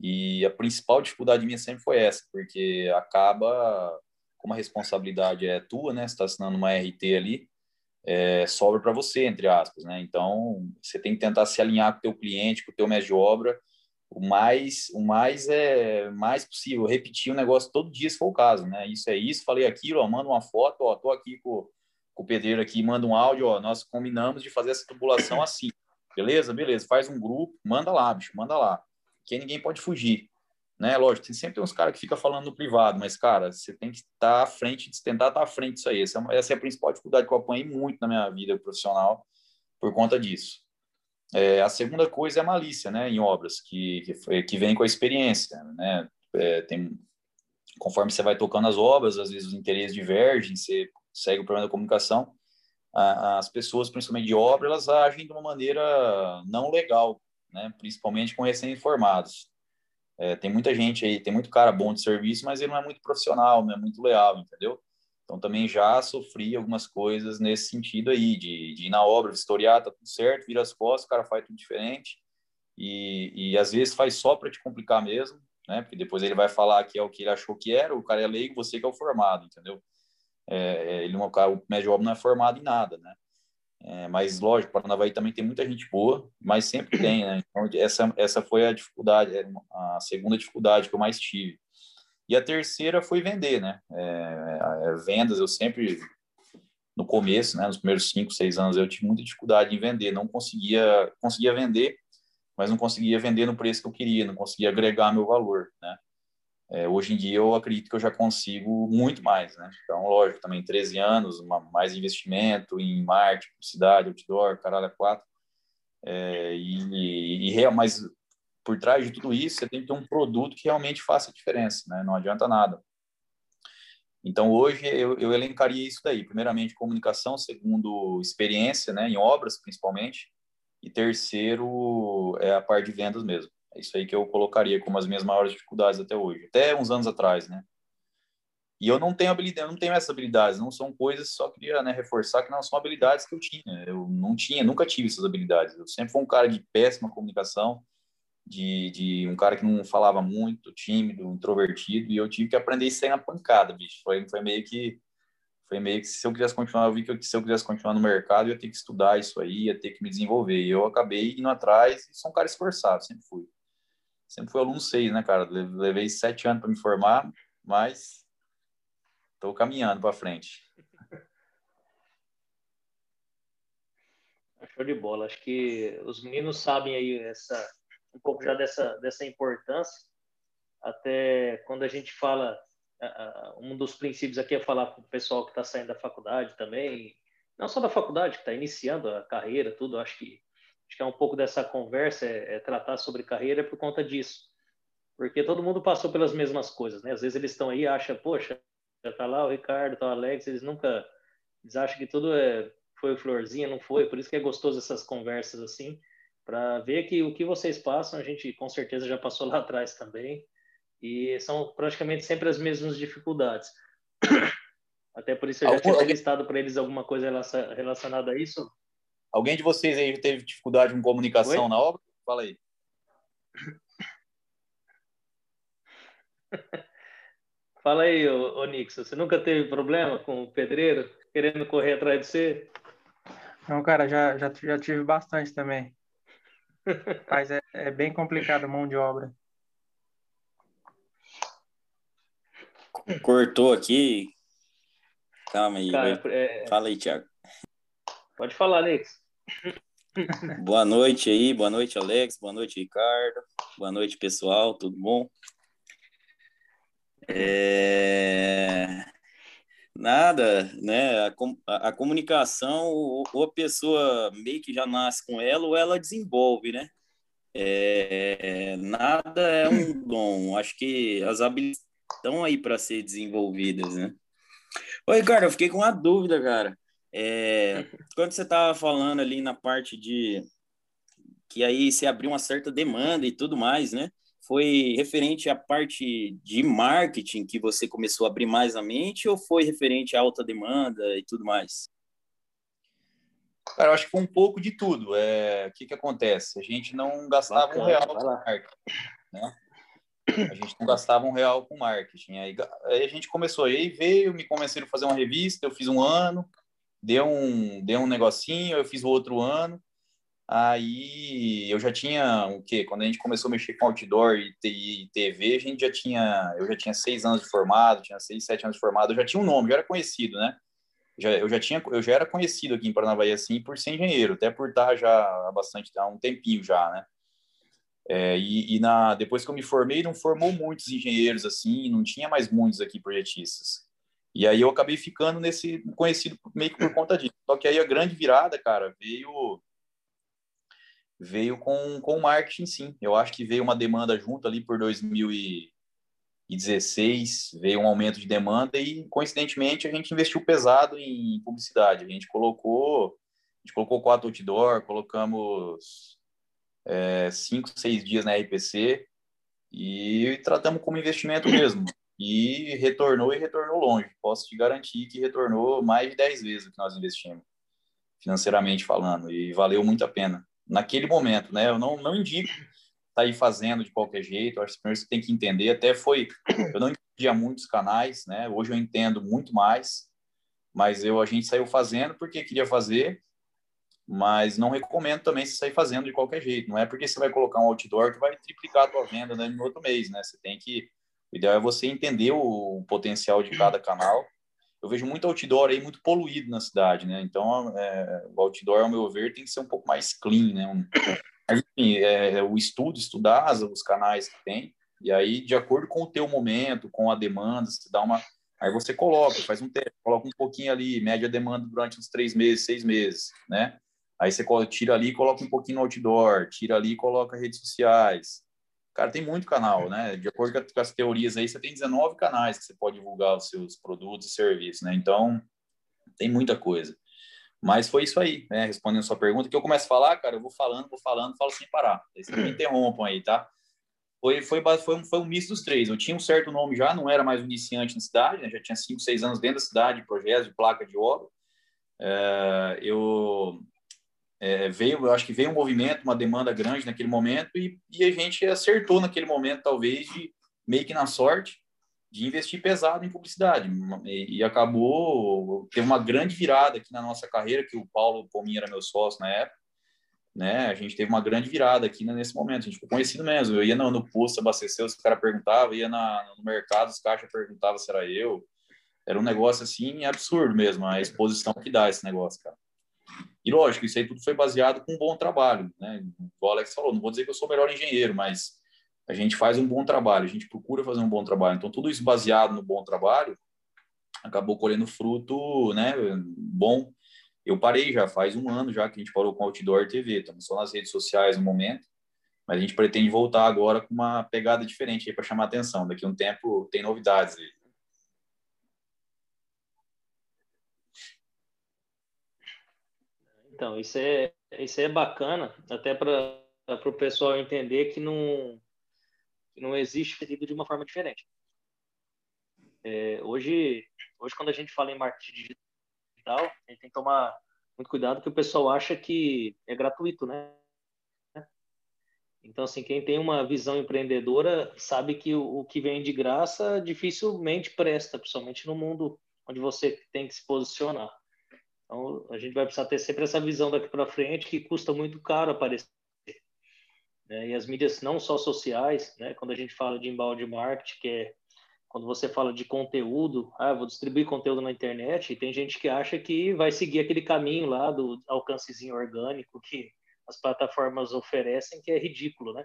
E a principal dificuldade minha sempre foi essa, porque acaba, como a responsabilidade é tua, né? Você está assinando uma RT ali, é, sobra para você, entre aspas, né? Então, você tem que tentar se alinhar com o teu cliente, com o teu mestre de obra, o mais, o mais é mais possível, repetir o negócio todo dia, se for o caso, né? Isso é isso, falei aquilo, ó, manda uma foto, ó, tô aqui com, com o pedreiro aqui, manda um áudio, ó, nós combinamos de fazer essa tubulação assim, beleza? Beleza, faz um grupo, manda lá, bicho, manda lá que ninguém pode fugir. Né? Lógico, tem sempre uns caras que ficam falando no privado, mas, cara, você tem que estar à frente, tentar estar à frente disso aí. Essa é, essa é a principal dificuldade que eu apanhei muito na minha vida profissional por conta disso. É, a segunda coisa é a malícia, né, em obras, que, que, que vem com a experiência, né? É, tem, conforme você vai tocando as obras, às vezes os interesses divergem, você segue o problema da comunicação, as pessoas, principalmente de obra, elas agem de uma maneira não legal, né? principalmente com recém-formados. É, tem muita gente aí, tem muito cara bom de serviço, mas ele não é muito profissional, não é muito leal, entendeu? Então também já sofri algumas coisas nesse sentido aí, de, de ir na obra, historiar, tá tudo certo, vira as costas, o cara faz tudo diferente, e, e às vezes faz só para te complicar mesmo, né? Porque depois ele vai falar que é o que ele achou que era, o cara é leigo, você que é o formado, entendeu? É, ele, o médio obra não é formado em nada, né? É, mas, lógico, Paranavaí também tem muita gente boa, mas sempre tem, né? Então, essa, essa foi a dificuldade, é, a segunda dificuldade que eu mais tive. E a terceira foi vender, né? É, é, vendas, eu sempre, no começo, né, nos primeiros cinco, seis anos, eu tive muita dificuldade em vender, não conseguia, conseguia vender, mas não conseguia vender no preço que eu queria, não conseguia agregar meu valor, né? É, hoje em dia eu acredito que eu já consigo muito mais, né? Então, lógico, também 13 anos, uma, mais investimento em marketing, publicidade, outdoor, caralho, é quatro. É, e, e, mas por trás de tudo isso, você tem que ter um produto que realmente faça diferença, né? Não adianta nada. Então, hoje eu, eu elencaria isso daí. Primeiramente, comunicação. Segundo, experiência, né? Em obras, principalmente. E terceiro, é a parte de vendas mesmo. É isso aí que eu colocaria como as minhas maiores dificuldades até hoje, até uns anos atrás, né? E eu não tenho habilidade, eu não tenho essas habilidades, não são coisas, só queria né, reforçar que não são habilidades que eu tinha. Eu não tinha, nunca tive essas habilidades. Eu sempre fui um cara de péssima comunicação, de, de um cara que não falava muito, tímido, introvertido, e eu tive que aprender isso aí na pancada, bicho. Foi, foi meio que foi meio que se eu quisesse continuar, eu vi que se eu quisesse continuar no mercado, eu ia ter que estudar isso aí, ia ter que me desenvolver. E eu acabei indo atrás e sou um cara esforçado, sempre fui sempre fui aluno 6, né, cara? Levei sete anos para me formar, mas estou caminhando para frente. Show de bola. Acho que os meninos sabem aí essa, um pouco já dessa, dessa importância. Até quando a gente fala, um dos princípios aqui é falar para o pessoal que está saindo da faculdade também, não só da faculdade, que está iniciando a carreira, tudo. Acho que acho que é um pouco dessa conversa, é, é tratar sobre carreira por conta disso. Porque todo mundo passou pelas mesmas coisas, né? Às vezes eles estão aí, acham, poxa, já tá lá o Ricardo, tá o Alex, eles nunca, eles acham que tudo é foi florzinha, não foi, por isso que é gostoso essas conversas assim, para ver que o que vocês passam, a gente com certeza já passou lá atrás também, e são praticamente sempre as mesmas dificuldades. Até por isso eu já Algum, tinha listado para eles alguma coisa relacionada a isso. Alguém de vocês aí teve dificuldade com comunicação Oi? na obra? Fala aí. Fala aí, ô, ô Nix, você nunca teve problema com o pedreiro querendo correr atrás de você? Não, cara, já, já, já tive bastante também. Mas é, é bem complicado a mão de obra. Cortou aqui. Calma aí. Cara, é... Fala aí, Thiago. Pode falar, Alex. Boa noite aí, boa noite, Alex, boa noite, Ricardo, boa noite, pessoal, tudo bom? É... Nada, né? A, a, comunicação, ou, ou, a pessoa meio que já nasce com ela, ou ela desenvolve, né? É, nada é um dom. Acho que as habilidades estão aí para ser desenvolvidas, né? Oi, cara, eu fiquei com uma dúvida, cara. É, quando você estava falando ali na parte de que aí se abriu uma certa demanda e tudo mais, né? foi referente à parte de marketing que você começou a abrir mais a mente ou foi referente à alta demanda e tudo mais? Cara, eu acho que foi um pouco de tudo. É, o que, que acontece? A gente não gastava Bacana, um real com marketing, né? A gente não gastava um real com marketing. Aí, aí a gente começou, aí veio, me convenceram a fazer uma revista, eu fiz um ano, deu um, deu um negocinho, eu fiz o outro ano, Aí eu já tinha o quê? Quando a gente começou a mexer com outdoor e TV, a gente já tinha, eu já tinha seis anos de formado, tinha seis, sete anos de formado, eu já tinha um nome, já era conhecido, né? Já, eu já tinha, eu já era conhecido aqui em Paranavaí assim por ser engenheiro, até por estar já há bastante, há um tempinho já, né? É, e, e na, depois que eu me formei, não formou muitos engenheiros assim, não tinha mais muitos aqui projetistas. E aí eu acabei ficando nesse conhecido meio que por conta disso. Só que aí a grande virada, cara, veio veio com, com o marketing, sim. Eu acho que veio uma demanda junto ali por 2016, veio um aumento de demanda e, coincidentemente, a gente investiu pesado em publicidade. A gente colocou, a gente colocou quatro outdoor, colocamos é, cinco, seis dias na RPC e tratamos como investimento mesmo. E retornou e retornou longe. Posso te garantir que retornou mais de 10 vezes o que nós investimos, financeiramente falando, e valeu muito a pena naquele momento, né? Eu não, não indico sair fazendo de qualquer jeito. acho que primeiro você tem que entender. Até foi, eu não entendia muitos canais, né? Hoje eu entendo muito mais, mas eu a gente saiu fazendo porque queria fazer, mas não recomendo também se sair fazendo de qualquer jeito. Não é porque você vai colocar um outdoor que vai triplicar a tua venda né, no outro mês, né? Você tem que o ideal é você entender o potencial de cada canal eu vejo muito outdoor aí muito poluído na cidade, né? Então, é, o outdoor, ao meu ver, tem que ser um pouco mais clean, né? Um, enfim, é, o estudo, estudar os canais que tem, e aí, de acordo com o teu momento, com a demanda, você dá uma... Aí você coloca, faz um teste, coloca um pouquinho ali, média demanda durante uns três meses, seis meses, né? Aí você tira ali e coloca um pouquinho no outdoor, tira ali e coloca redes sociais, Cara, tem muito canal, né? De acordo com as teorias aí, você tem 19 canais que você pode divulgar os seus produtos e serviços, né? Então, tem muita coisa. Mas foi isso aí, né? Respondendo a sua pergunta, que eu começo a falar, cara, eu vou falando, vou falando, falo sem parar. Aí vocês me interrompam aí, tá? Foi, foi, foi, um, foi um misto dos três. Eu tinha um certo nome já, não era mais um iniciante na cidade, né? já tinha 5, 6 anos dentro da cidade, projetos de placa de obra. É, eu é, veio, eu acho que veio um movimento, uma demanda grande naquele momento e, e a gente acertou naquele momento, talvez, de meio que na sorte, de investir pesado em publicidade. E, e, acabou, teve uma grande virada aqui na nossa carreira, que o Paulo Pominha era meu sócio na época, né? A gente teve uma grande virada aqui nesse momento, a gente ficou conhecido mesmo. Eu ia no, no posto abastecer, os caras perguntavam, ia na, no mercado, os caixas perguntavam se era eu. Era um negócio assim absurdo mesmo, a exposição que dá esse negócio, cara. E lógico, isso aí tudo foi baseado com um bom trabalho, né? O Alex falou, não vou dizer que eu sou o melhor engenheiro, mas a gente faz um bom trabalho, a gente procura fazer um bom trabalho. Então, tudo isso baseado no bom trabalho acabou colhendo fruto, né? Bom. Eu parei já faz um ano já que a gente parou com Outdoor TV, estamos só nas redes sociais no momento, mas a gente pretende voltar agora com uma pegada diferente aí para chamar atenção. Daqui a um tempo tem novidades aí. Então, isso é, isso é bacana, até para o pessoal entender que não, que não existe pedido de uma forma diferente. É, hoje, hoje, quando a gente fala em marketing digital, a gente tem que tomar muito cuidado que o pessoal acha que é gratuito, né? Então, assim, quem tem uma visão empreendedora sabe que o, o que vem de graça dificilmente presta, principalmente no mundo onde você tem que se posicionar. Então, a gente vai precisar ter sempre essa visão daqui para frente que custa muito caro aparecer. Né? E as mídias não só sociais, né? quando a gente fala de embalde marketing, que é quando você fala de conteúdo, ah, vou distribuir conteúdo na internet, e tem gente que acha que vai seguir aquele caminho lá do alcancezinho orgânico que as plataformas oferecem, que é ridículo, né?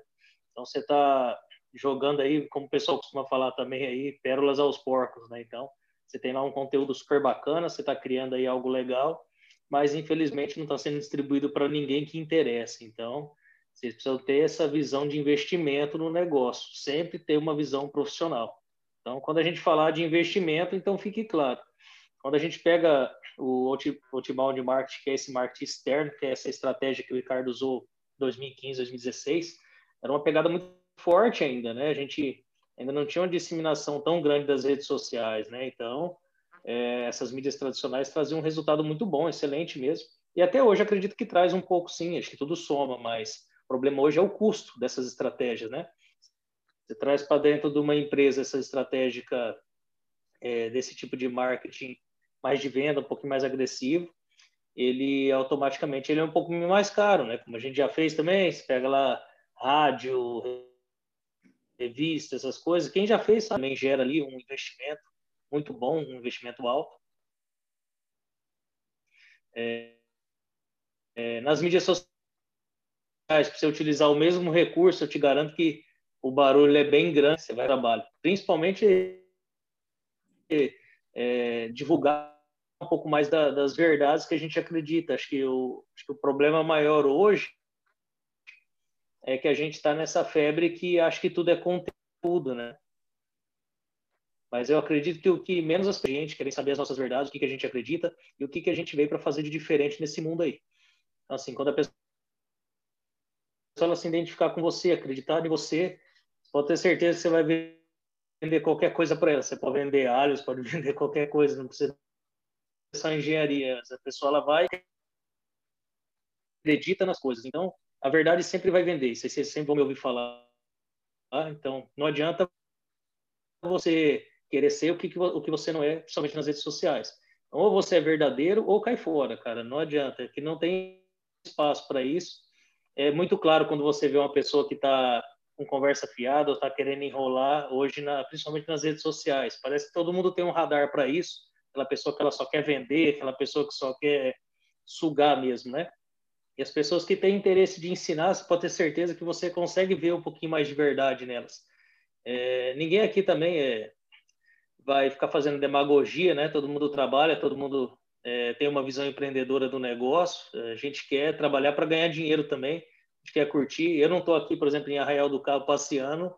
Então você está jogando aí, como o pessoal costuma falar também aí, pérolas aos porcos, né? Então você tem lá um conteúdo super bacana, você está criando aí algo legal, mas infelizmente não está sendo distribuído para ninguém que interessa. Então vocês precisam ter essa visão de investimento no negócio, sempre ter uma visão profissional. Então, quando a gente falar de investimento, então fique claro. Quando a gente pega o outbound marketing, que é esse marketing externo, que é essa estratégia que o Ricardo usou em 2015, 2016, era uma pegada muito forte ainda, né? A gente ainda não tinha uma disseminação tão grande das redes sociais, né? Então, é, essas mídias tradicionais traziam um resultado muito bom, excelente mesmo. E até hoje acredito que traz um pouco, sim, acho que tudo soma, mas o problema hoje é o custo dessas estratégias, né? Você traz para dentro de uma empresa essa estratégica é, desse tipo de marketing mais de venda, um pouquinho mais agressivo, ele automaticamente ele é um pouco mais caro, né? Como a gente já fez também, você pega lá rádio, revista, essas coisas. Quem já fez também gera ali um investimento muito bom, um investimento alto. É, é, nas mídias sociais, para você utilizar o mesmo recurso, eu te garanto que o barulho é bem grande, você vai trabalho. Principalmente é, divulgar um pouco mais da, das verdades que a gente acredita. Acho que, o, acho que o problema maior hoje é que a gente está nessa febre que acha que tudo é conteúdo, né? Mas eu acredito que o que menos as gente querem saber as nossas verdades, o que, que a gente acredita e o que, que a gente veio para fazer de diferente nesse mundo aí. Então, assim, quando a pessoa ela se identificar com você, acreditar em você, pode ter certeza que você vai vender qualquer coisa para ela. Você pode vender alhos, pode vender qualquer coisa, não precisa só engenharia. A pessoa ela vai acredita nas coisas. Então, a verdade sempre vai vender. Isso vocês sempre vão me ouvir falar. Tá? Então, não adianta você querer ser o que, o que você não é, principalmente nas redes sociais. Ou você é verdadeiro ou cai fora, cara. Não adianta, que não tem espaço para isso. É muito claro quando você vê uma pessoa que está com conversa fiada ou está querendo enrolar hoje, na, principalmente nas redes sociais. Parece que todo mundo tem um radar para isso. Aquela pessoa que ela só quer vender, aquela pessoa que só quer sugar mesmo, né? E as pessoas que têm interesse de ensinar, você pode ter certeza que você consegue ver um pouquinho mais de verdade nelas. É, ninguém aqui também é, vai ficar fazendo demagogia, né? Todo mundo trabalha, todo mundo é, tem uma visão empreendedora do negócio. A gente quer trabalhar para ganhar dinheiro também gente quer curtir. Eu não estou aqui, por exemplo, em Arraial do Cabo passeando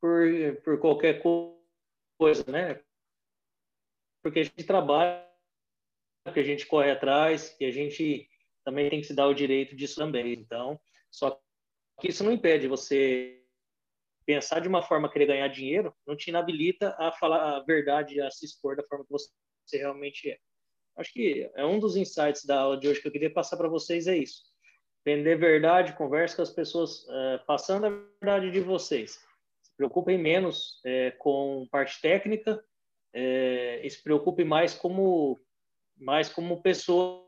por, por qualquer coisa, né? Porque a gente trabalha, que a gente corre atrás e a gente também tem que se dar o direito disso também. Então, só que isso não impede você pensar de uma forma querer ganhar dinheiro, não te inabilita a falar a verdade, a se expor da forma que você realmente é. Acho que é um dos insights da aula de hoje que eu queria passar para vocês é isso vender verdade, converse com as pessoas, é, passando a verdade de vocês. Se preocupem menos é, com parte técnica é, e se preocupem mais como mais como pessoas,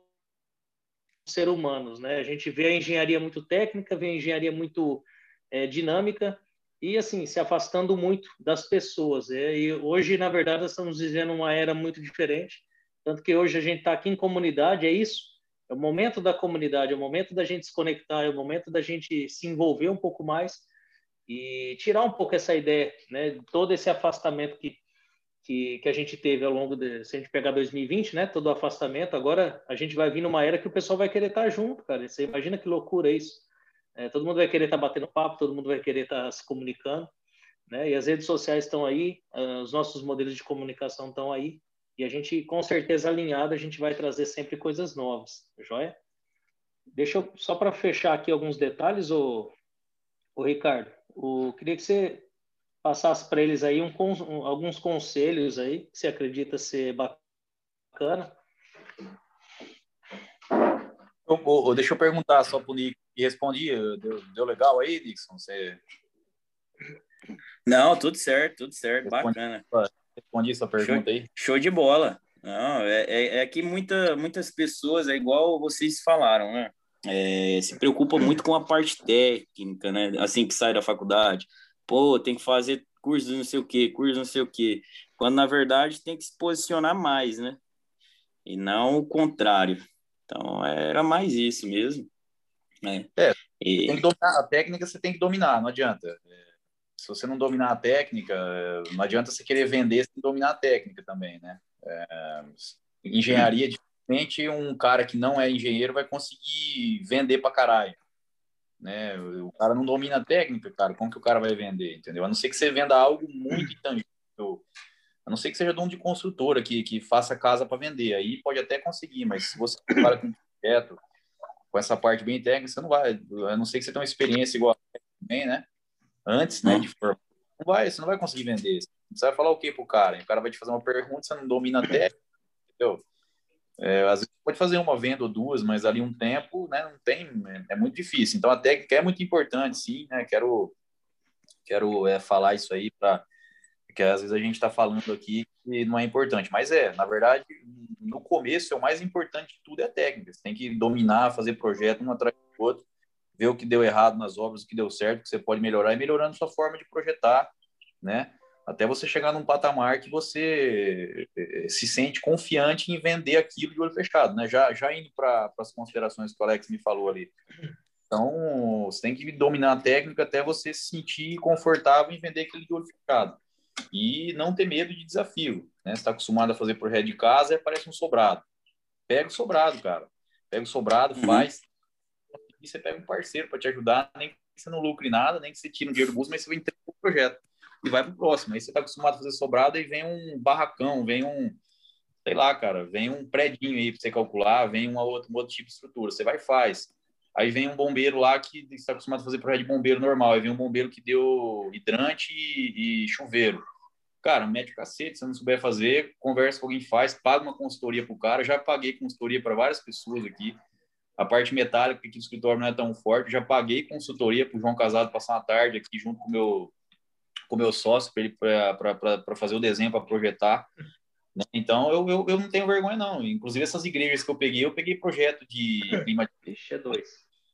ser humanos, né? A gente vê a engenharia muito técnica, vê a engenharia muito é, dinâmica e assim se afastando muito das pessoas. É, e hoje, na verdade, estamos vivendo uma era muito diferente, tanto que hoje a gente está aqui em comunidade, é isso É o momento da comunidade, é o momento da gente se conectar, é o momento da gente se envolver um pouco mais e tirar um pouco essa ideia, né? Todo esse afastamento que, que, que a gente teve ao longo de, se a gente pegar 2020, né? Todo o afastamento, agora a gente vai vir numa era que o pessoal vai querer estar junto, cara. Você imagina que loucura isso? É, todo mundo vai querer estar batendo papo, todo mundo vai querer estar se comunicando, né? E as redes sociais estão aí, uh, os nossos modelos de comunicação estão aí, e a gente, com certeza, alinhado, a gente vai trazer sempre coisas novas, joia? Deixa eu, só para fechar aqui alguns detalhes, o, o Ricardo, o, queria que você passasse para eles aí um, um, alguns conselhos aí, que você acredita ser bacana. Eu, deixa eu perguntar só para o Nick, e respondi, deu, deu legal aí, Dixon? Você... Não, tudo certo, tudo certo, Respondi, bacana. Respondi sua pergunta show, aí. Show de bola. Não, é, é, é que muita, muitas pessoas, é igual vocês falaram, né? É, se preocupa muito com a parte técnica, né? Assim que sai da faculdade. Pô, tem que fazer curso não sei o quê, curso não sei o quê. Quando, na verdade, tem que se posicionar mais, né? E não o contrário. Então, era mais isso mesmo. Né? É, e... tem que dominar, a técnica você tem que dominar, não adianta. É, se você não dominar a técnica, não adianta você querer vender sem dominar a técnica também, né? É, engenharia, dificilmente um cara que não é engenheiro vai conseguir vender para caralho. Né? O cara não domina a técnica, cara, como que o cara vai vender, entendeu? A não ser que você venda algo muito intangível, a não ser que seja dono de construtora que, que faça casa para vender, aí pode até conseguir, mas se você trabalha com projeto, com essa parte bem técnica, você não vai, a não ser que você tenha uma experiência igual a também, né? antes, né, de formar, não vai, você não vai conseguir vender. Você vai falar o que pro cara? O cara vai te fazer uma pergunta, você não domina a técnica, entendeu? É, às vezes pode fazer uma venda ou duas, mas ali um tempo, né, não tem, é, é muito difícil. Então a técnica é muito importante, sim, né? Quero quero é, falar isso aí para que às vezes a gente está falando aqui e não é importante, mas é, na verdade, no começo é o mais importante de tudo é a técnica. Você tem que dominar, fazer projeto um atrás do outro ver o que deu errado nas obras, o que deu certo, que você pode melhorar e melhorando sua forma de projetar, né? Até você chegar num patamar que você eh, se sente confiante em vender aquilo de olho fechado, né? Já, já indo para as considerações que o Alex me falou ali. Então, você tem que dominar a técnica até você se sentir confortável em vender aquilo de olho fechado. E não ter medo de desafio. Né? Você está acostumado a fazer projeto de casa, parece um sobrado. Pega o sobrado, cara. Pega o sobrado, uhum. faz, e você pega um parceiro para te ajudar, nem que você não lucre nada, nem que você tire um dinheiro do bolso, mas você vai entregar o projeto e vai para o próximo. Aí você está acostumado a fazer sobrado e vem um barracão, vem um, sei lá, cara, vem um predinho aí para você calcular, vem uma outra, um outro tipo de estrutura. Você vai e faz. Aí vem um bombeiro lá que está acostumado a fazer projeto de bombeiro normal. Aí vem um bombeiro que deu hidrante e, e chuveiro. Cara, mete o cacete, se não souber fazer, conversa com alguém faz, paga uma consultoria pro cara. Já paguei consultoria para várias pessoas aqui. A parte metálica aqui do escritório não é tão forte. Já paguei consultoria para o João Casado passar uma tarde aqui junto com meu com meu sócio para fazer o desenho para projetar. Né? Então eu, eu, eu não tenho vergonha não. Inclusive essas igrejas que eu peguei, eu peguei projeto de climatização. é dois.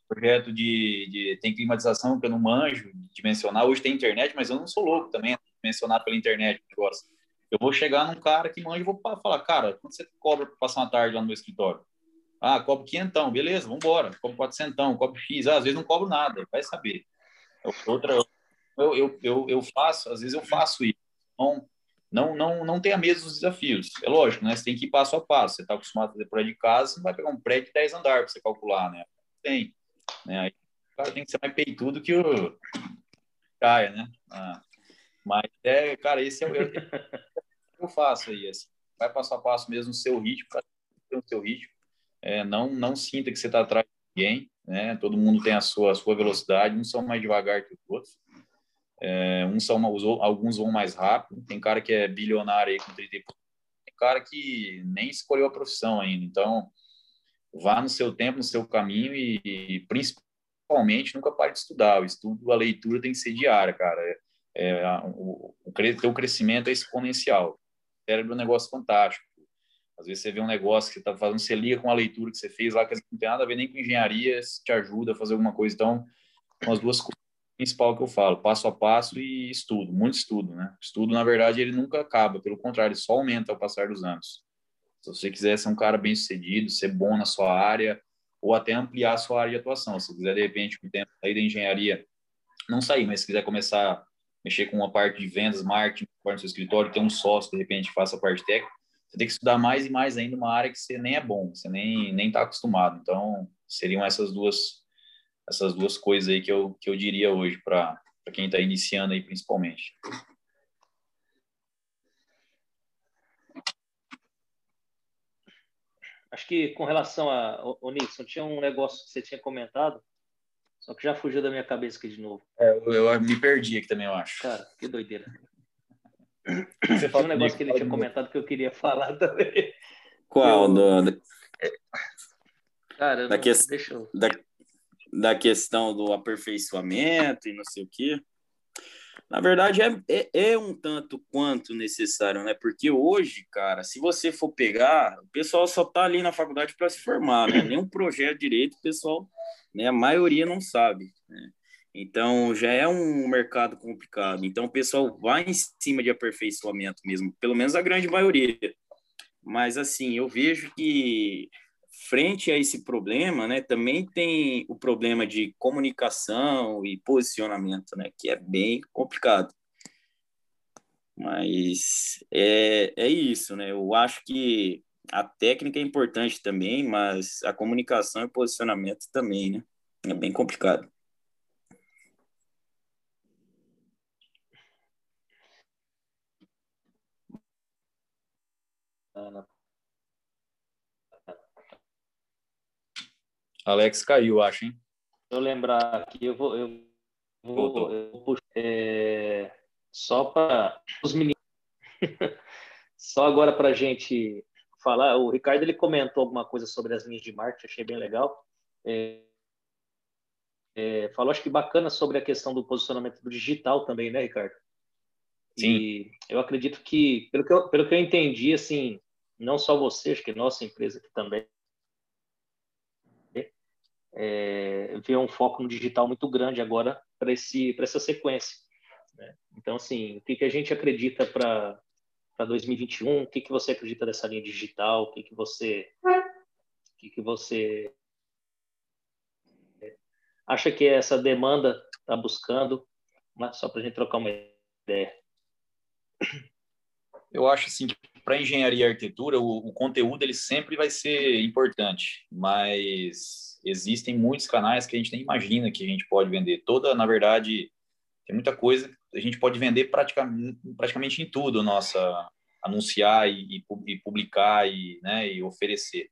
Projeto de, de tem climatização que eu não manjo dimensionar. Hoje tem internet, mas eu não sou louco também mencionar pela internet o negócio. Eu vou chegar num cara que manja e vou falar, cara, quanto você cobra para passar uma tarde lá no meu escritório? Ah, cobro quinhentão, beleza, vamos embora. Cobro quatrocentão, cobro X. Ah, às vezes não cobro nada, vai saber. Outra, eu, eu, eu, eu faço, às vezes eu faço isso. Então, não, não, não tenha medo dos desafios. É lógico, né? Você tem que ir passo a passo. Você está acostumado a fazer prédio de casa, não vai pegar um prédio de 10 andares para você calcular, né? Tem. Né? Aí, o cara tem que ser mais peitudo que o caia, né? Ah, mas, é, cara, esse é o eu, eu faço aí. Assim. Vai passo a passo mesmo no seu ritmo, o seu ritmo é, não, não sinta que você está atrás de ninguém, né? Todo mundo tem a sua, a sua velocidade, uns são mais devagar que os outros, é, uns são, alguns vão mais rápido, tem cara que é bilionário aí com 30 tem cara que nem escolheu a profissão ainda, então vá no seu tempo, no seu caminho e, e principalmente nunca pare de estudar, o estudo, a leitura tem que ser diária, cara, é, é, o, o, o crescimento é exponencial, o cérebro é um negócio fantástico, às vezes você vê um negócio que você está fazendo, você liga com a leitura que você fez lá, que não tem nada a ver nem com engenharia, te ajuda a fazer alguma coisa. Então, são as duas coisas principais que eu falo, passo a passo e estudo, muito estudo, né? Estudo, na verdade, ele nunca acaba, pelo contrário, ele só aumenta ao passar dos anos. Se você quiser ser um cara bem sucedido, ser bom na sua área, ou até ampliar a sua área de atuação. Se quiser, de repente, o tempo, sair da engenharia, não sair, mas se quiser começar a mexer com uma parte de vendas, marketing, no seu escritório, ter um sócio, de repente, faça a parte técnica, você tem que estudar mais e mais ainda uma área que você nem é bom, você nem nem está acostumado. Então, seriam essas duas essas duas coisas aí que eu, que eu diria hoje para quem está iniciando aí, principalmente. Acho que com relação a o Nixon, tinha um negócio que você tinha comentado, só que já fugiu da minha cabeça aqui de novo. É, eu, eu, me perdi aqui também, eu acho. Cara, que doideira. Você tinha um negócio que ele tinha comentado que eu queria falar também. Qual? Eu... Do... Cara, da, não... que... eu... da... da questão do aperfeiçoamento e não sei o quê na verdade, é, é, é, um tanto quanto necessário, né? Porque hoje, cara, se você for pegar, o pessoal só tá ali na faculdade para se formar, né? Nenhum projeto direito, o pessoal, né? A maioria não sabe, né? Então, já é um mercado complicado. Então, o pessoal vai em cima de aperfeiçoamento mesmo, pelo menos a grande maioria. Mas, assim, eu vejo que frente a esse problema, né, também tem o problema de comunicação e posicionamento, né, que é bem complicado. Mas é, é isso, né? Eu acho que a técnica é importante também, mas a comunicação e posicionamento também, né? É bem complicado. Ana, Alex caiu, acho, hein? eu lembrar aqui, eu vou, eu vou, eu vou é, só para os meninos, só agora para a gente falar. O Ricardo ele comentou alguma coisa sobre as linhas de marketing, achei bem legal. É, é, falou, acho que bacana sobre a questão do posicionamento do digital também, né, Ricardo? Sim. E eu acredito que, pelo que eu, pelo que eu entendi, assim, não só você, acho que nossa empresa aqui também, é, um foco no digital muito grande agora para essa sequência. Né? Então, assim, o que, que a gente acredita para 2021? O que, que você acredita dessa linha digital? O que, que você, o que, que você acha que essa demanda está buscando? Só para a gente trocar uma ideia. Eu acho assim que para engenharia e arquitetura o, o, conteúdo ele sempre vai ser importante, mas existem muitos canais que a gente nem imagina que a gente pode vender. Toda, na verdade, tem muita coisa a gente pode vender praticamente, praticamente em tudo, nossa anunciar e, e publicar e, né, e oferecer.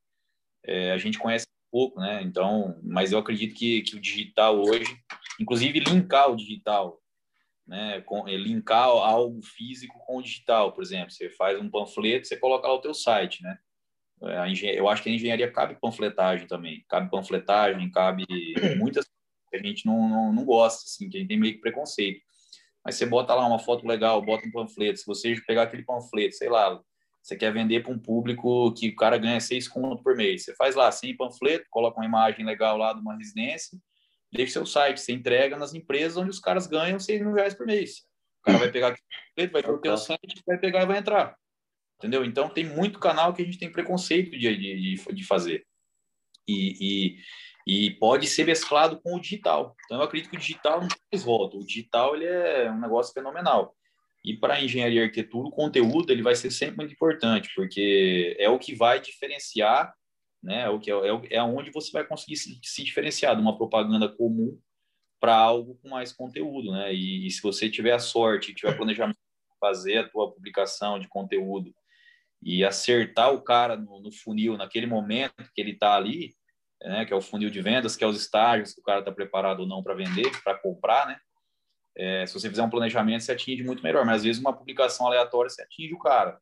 É, a gente conhece pouco, né? Então, mas eu acredito que, que o digital hoje, inclusive linkar o digital, né? Com, é, linkar algo físico com o digital, por exemplo, você faz um panfleto, você coloca lá o teu site, né? É, eu acho que a engenharia cabe panfletagem também, cabe panfletagem, cabe muitas que a gente não, não, não gosta, assim, que a gente tem meio que preconceito. Mas você bota lá uma foto legal, bota um panfleto, se você pegar aquele panfleto, sei lá, você quer vender para um público que o cara ganha seis conto por mês, você faz lá 100 panfleto, coloca uma imagem legal lá de uma residência, deixa seu site, você entrega nas empresas onde os caras ganham seis mil reais por mês. O cara vai pegar aquele panfleto, vai ter o teu site, vai pegar e vai entrar entendeu? Então tem muito canal que a gente tem preconceito de, de, de fazer. E, e, e, pode ser mesclado com o digital. Então eu acredito que o digital não mais volta. O digital ele é um negócio fenomenal. E para engenharia e arquitetura, o conteúdo ele vai ser sempre muito importante, porque é o que vai diferenciar, né? É o que é, é, é onde você vai conseguir se, se diferenciar de uma propaganda comum para algo com mais conteúdo, né? E, e, se você tiver a sorte, tiver planejamento de fazer a tua publicação de conteúdo e acertar o cara no, no funil naquele momento que ele está ali, né, que é o funil de vendas, que é os estágios que o cara está preparado ou não para vender, para comprar, né? É, se você fizer um planejamento, você atinge muito melhor, mas às vezes uma publicação aleatória você atinge o cara,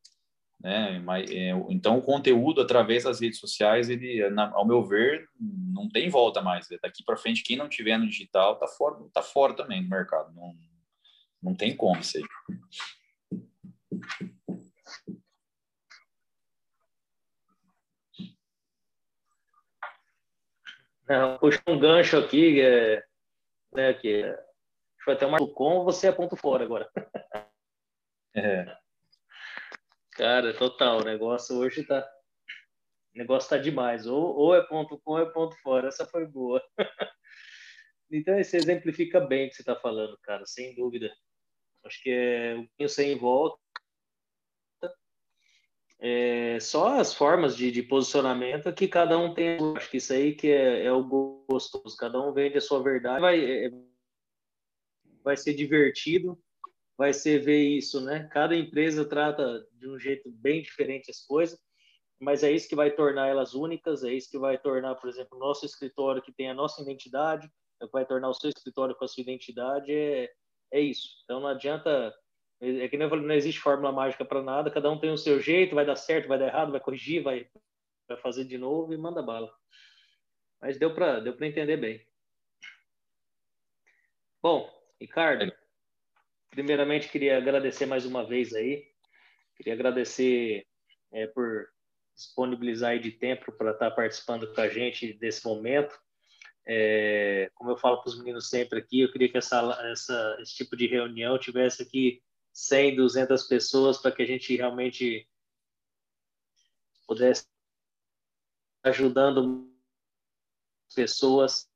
né? Mas, é, então o conteúdo através das redes sociais, ele, na, ao meu ver, não tem volta mais. Daqui para frente, quem não tiver no digital tá fora, tá fora também do mercado. Não, não tem como isso aí. Não, puxa um gancho aqui, é, né, que é, foi até uma com você é ponto fora agora. É. Cara, total, o negócio hoje tá O negócio tá demais. Ou, ou é ponto com ou é ponto fora. Essa foi boa. então, isso exemplifica bem o que você está falando, cara, sem dúvida. Acho que é o pinho sem volta. É, só as formas de, de, posicionamento que cada um tem. Acho que isso aí que é, é o gostoso. Cada um vende a sua verdade. Vai, é, vai ser divertido vai ser ver isso, né? Cada empresa trata de um jeito bem diferente as coisas, mas é isso que vai tornar elas únicas, é isso que vai tornar, por exemplo, o nosso escritório que tem a nossa identidade, é que vai tornar o seu escritório com a sua identidade, é, é isso. Então não adianta, é que nem não existe fórmula mágica para nada, cada um tem o seu jeito, vai dar certo, vai dar errado, vai corrigir, vai, vai fazer de novo e manda bala. Mas deu para deu entender bem. Bom, Ricardo, primeiramente queria agradecer mais uma vez aí, queria agradecer é, por disponibilizar de tempo para estar tá participando com a gente desse momento. É, como eu falo para os meninos sempre aqui, eu queria que essa, essa, esse tipo de reunião tivesse aqui 100, 200 pessoas para que a gente realmente pudesse ajudando pessoas.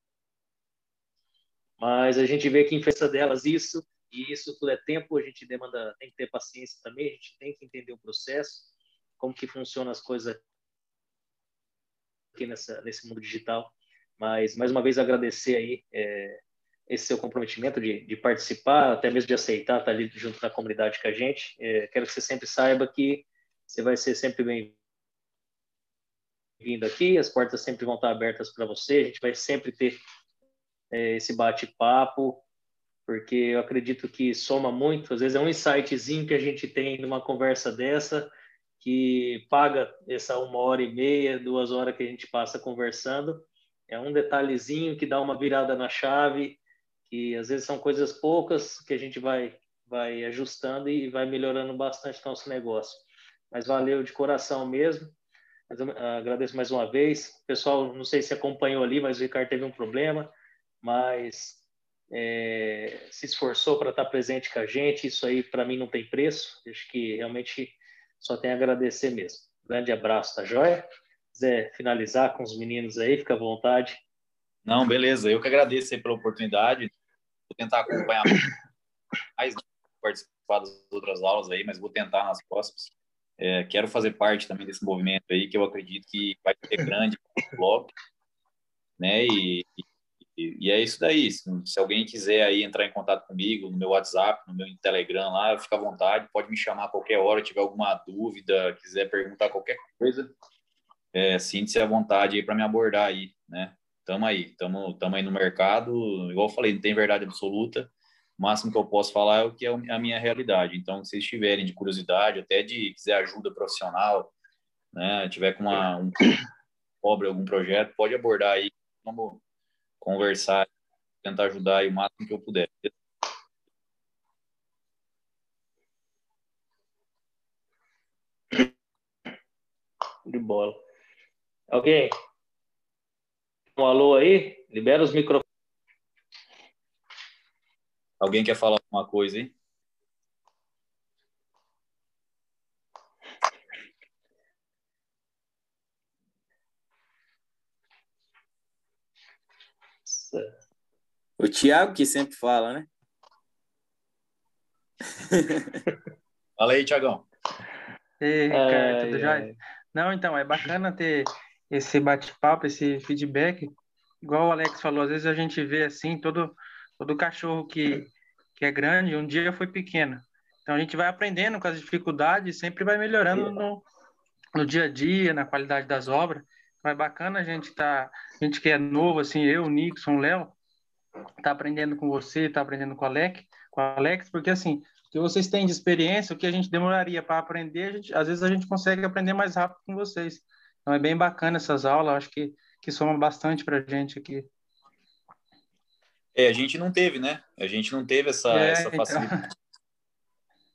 Mas a gente vê que em festa delas isso e isso tudo é tempo, a gente demanda, tem que ter paciência também, a gente tem que entender o processo, como que funcionam as coisas aqui nessa, nesse mundo digital. Mas, mais uma vez, agradecer aí é, esse seu comprometimento de, de, participar, até mesmo de aceitar estar ali junto na comunidade com a gente. É, quero que você sempre saiba que você vai ser sempre bem-vindo aqui, as portas sempre vão estar abertas para você, a gente vai sempre ter é, esse bate-papo, porque eu acredito que soma muito. Às vezes é um insightzinho que a gente tem numa conversa dessa que paga essa uma hora e meia, duas horas que a gente passa conversando. É um detalhezinho que dá uma virada na chave, que às vezes são coisas poucas que a gente vai vai ajustando e vai melhorando bastante nosso negócio. Mas valeu de coração mesmo. Agradeço mais uma vez. Pessoal, não sei se acompanhou ali, mas o Ricardo teve um problema, mas é, se esforçou para estar presente com a gente. Isso aí, para mim, não tem preço. Acho que realmente só tem a agradecer mesmo. Grande abraço, tá joia? Quiser finalizar com os meninos aí, fica à vontade. Não, beleza. Eu que agradeço aí pela oportunidade. Vou tentar acompanhar mais, participar das outras aulas aí, mas vou tentar nas próximas. É, quero fazer parte também desse movimento aí, que eu acredito que vai ser grande logo, né? E, e e, é isso daí. Se, se, alguém quiser aí entrar em contato comigo no meu WhatsApp, no meu Telegram lá, fica à vontade, pode me chamar a qualquer hora, tiver alguma dúvida, quiser perguntar qualquer coisa, é, sinta-se à vontade aí para me abordar aí, né? Tamo aí, tamo, tamo aí no mercado, igual eu falei, não tem verdade absoluta, o máximo que eu posso falar é o que é a minha realidade. Então, se vocês tiverem de curiosidade, até de quiser ajuda profissional, né, tiver com uma, um pobre algum projeto, pode abordar aí, vamos conversar, tentar ajudar aí o máximo que eu puder. De bola. Alguém? Um alô aí? Libera os microfones. Alguém quer falar alguma coisa aí? O Thiago que sempre fala, né? Fala aí, Thiagão. Ei, Ricardo, é, tudo jóia? Não, então, é bacana ter esse bate-papo, esse feedback. Igual o Alex falou, às vezes a gente vê assim, todo, todo cachorro que, que é grande, um dia foi pequeno. Então a gente vai aprendendo com as dificuldades, sempre vai melhorando no, no dia a dia, na qualidade das obras. Então é bacana a gente tá, a gente que é novo, assim, eu, Nixon, Léo, tá aprendendo com você, tá aprendendo com o Alex, com o Alex, porque assim, o que vocês têm de experiência, o que a gente demoraria para aprender, a gente, às vezes a gente consegue aprender mais rápido com vocês. Então é bem bacana essas aulas, acho que, que soma bastante para a gente aqui. É, a gente não teve, né? A gente não teve essa, é, essa então. facilidade. Então...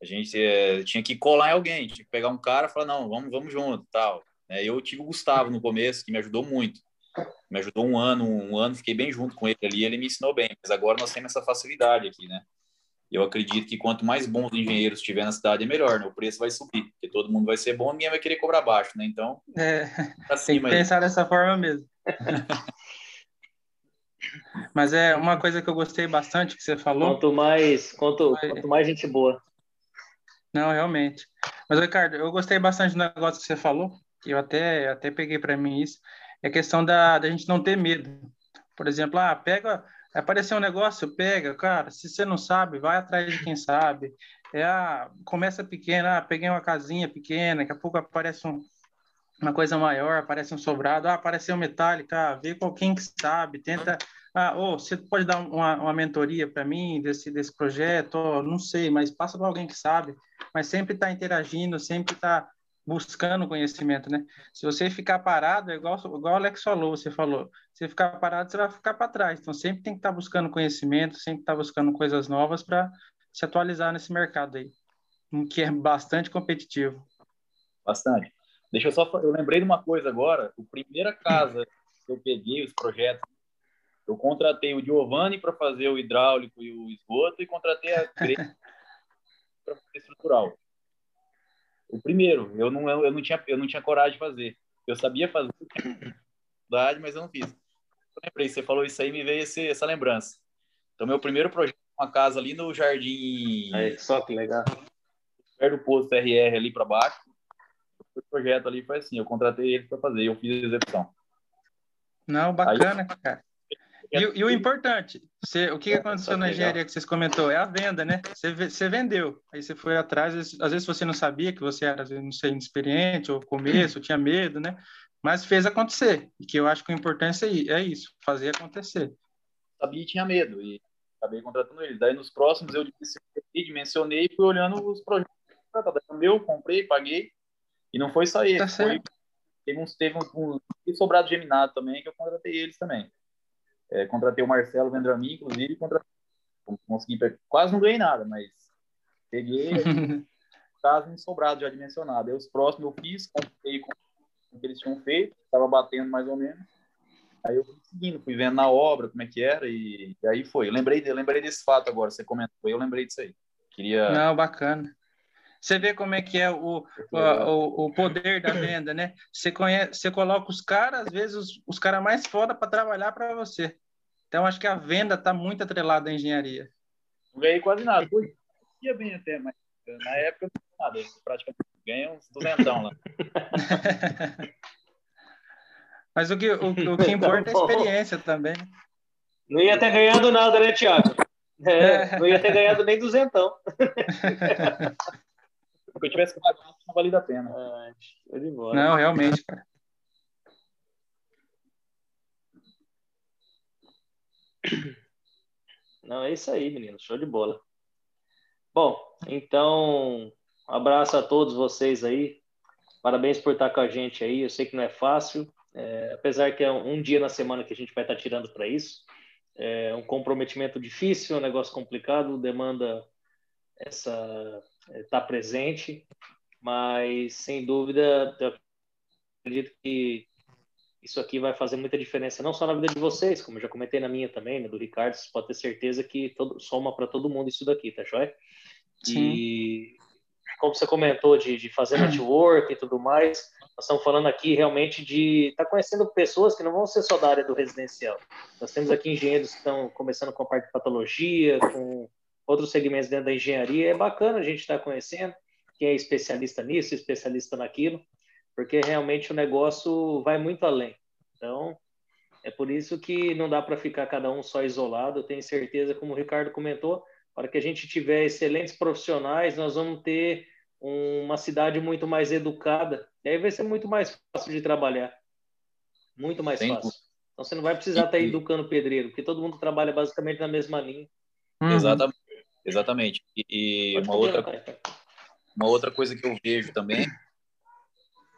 A gente é, tinha que colar em alguém, tinha que pegar um cara e falar, não, vamos, vamos junto, tal. É, eu tive o Gustavo no começo, que me ajudou muito me ajudou um ano, um ano, fiquei bem junto com ele ali, ele me ensinou bem, mas agora nós temos essa facilidade aqui, né? Eu acredito que quanto mais bons engenheiros tiver na cidade, é melhor, né? O preço vai subir, porque todo mundo vai ser bom, ninguém vai querer cobrar baixo, né? Então, é, tem que pensar aí. dessa forma mesmo. Mas é uma coisa que eu gostei bastante que você falou. Quanto mais, quanto, quanto mais gente boa. Não, realmente. Mas, Ricardo, eu gostei bastante do negócio que você falou. Eu até, até peguei para mim isso. É a questão da, da gente não ter medo. Por exemplo, ah, pega, apareceu um negócio, pega, cara. Se você não sabe, vai atrás de quem sabe. É, ah, começa pequena, ah, peguei uma casinha pequena, daqui a pouco aparece um, uma coisa maior, aparece um sobrado, ah, apareceu metálica, ah, vê com quem que sabe, tenta ah, oh, você pode dar uma, uma mentoria para mim desse, desse projeto? Oh, não sei, mas passa para alguém que sabe. Mas sempre está interagindo, sempre está buscando conhecimento, né? Se você ficar parado, é igual, igual o Alex falou, você falou, se ficar parado, você vai ficar para trás. Então, sempre tem que estar tá buscando conhecimento, sempre estar tá buscando coisas novas para se atualizar nesse mercado aí, que é bastante competitivo. Bastante. Deixa eu só, eu lembrei de uma coisa agora, a primeira casa que eu peguei os projetos eu contratei o Giovanni para fazer o hidráulico e o esgoto e contratei a para fazer estrutural. O primeiro, eu não, eu, não tinha, eu não tinha coragem de fazer. Eu sabia fazer, mas eu não fiz. Eu lembrei, você falou isso aí, me veio esse, essa lembrança. Então, meu primeiro projeto uma casa ali no Jardim. Aí, só que legal. Perto do posto RR ali para baixo. O projeto ali foi assim, eu contratei ele para fazer, eu fiz a execução. Não, bacana, aí, cara. E, e, o importante, você, o que, aconteceu na engenharia que vocês comentou? É a venda, né? Você, você vendeu, aí você foi atrás, às vezes você não sabia que você era, não sei, inexperiente, ou começo, tinha medo, né? Mas fez acontecer, e que eu acho que o importante é, é isso, fazer acontecer. Sabia e tinha medo, e acabei contratando ele. Daí nos próximos eu dimensionei e fui olhando os projetos. Meu, comprei, paguei, e não foi só ele, tá foi, teve, uns, teve um, um sobrado geminado também, que eu contratei eles também. É, contratei o Marcelo Vendramin, inclusive, contra... consegui, quase não ganhei nada, mas peguei caso em sobrado já dimensionado. Aí os próximos eu fiz, comprei com o que eles tinham feito, estava batendo mais ou menos. Aí eu fui seguindo, fui vendo na obra como é que era e, e aí foi. Eu lembrei, eu lembrei desse fato agora, você comentou, eu lembrei disso aí. Queria... Não, bacana. Você vê como é que é o, o, o poder da venda, né? Você, conhece, você coloca os caras, às vezes, os, os caras mais foda para trabalhar para você. Então, acho que a venda está muito atrelada à engenharia. Não ganhei quase nada. Hoje ia bem até, mas na época não nada. Eu praticamente ganhei uns duzentão lá. mas o que, o, o que importa é a experiência também. Não ia ter ganhado nada, né, Tiago? É, não ia ter ganhado nem duzentão. Se eu tivesse pagado, não valia a pena. É, não, realmente, cara. Não, é isso aí, menino. Show de bola. Bom, então, um abraço a todos vocês aí. Parabéns por estar com a gente aí. Eu sei que não é fácil, é, apesar que é um dia na semana que a gente vai estar tirando para isso. É um comprometimento difícil, um negócio complicado, demanda essa estar tá presente, mas sem dúvida eu acredito que isso aqui vai fazer muita diferença, não só na vida de vocês, como eu já comentei na minha também, né, do Ricardo, você pode ter certeza que todo, soma para todo mundo isso daqui, tá joia? Sim. E como você comentou de, de fazer network e tudo mais, nós estamos falando aqui realmente de estar tá conhecendo pessoas que não vão ser só da área do residencial. Nós temos aqui engenheiros que estão começando com a parte de patologia, com outros segmentos dentro da engenharia. É bacana a gente estar tá conhecendo quem é especialista nisso, especialista naquilo porque realmente o negócio vai muito além. Então, é por isso que não dá para ficar cada um só isolado. Eu tenho certeza, como o Ricardo comentou, para que a gente tiver excelentes profissionais, nós vamos ter uma cidade muito mais educada. E aí vai ser muito mais fácil de trabalhar. Muito mais fácil. Então você não vai precisar estar educando pedreiro, porque todo mundo trabalha basicamente na mesma linha. Uhum. Exatamente. Exatamente. E, uma, outra, uma outra coisa que eu vejo também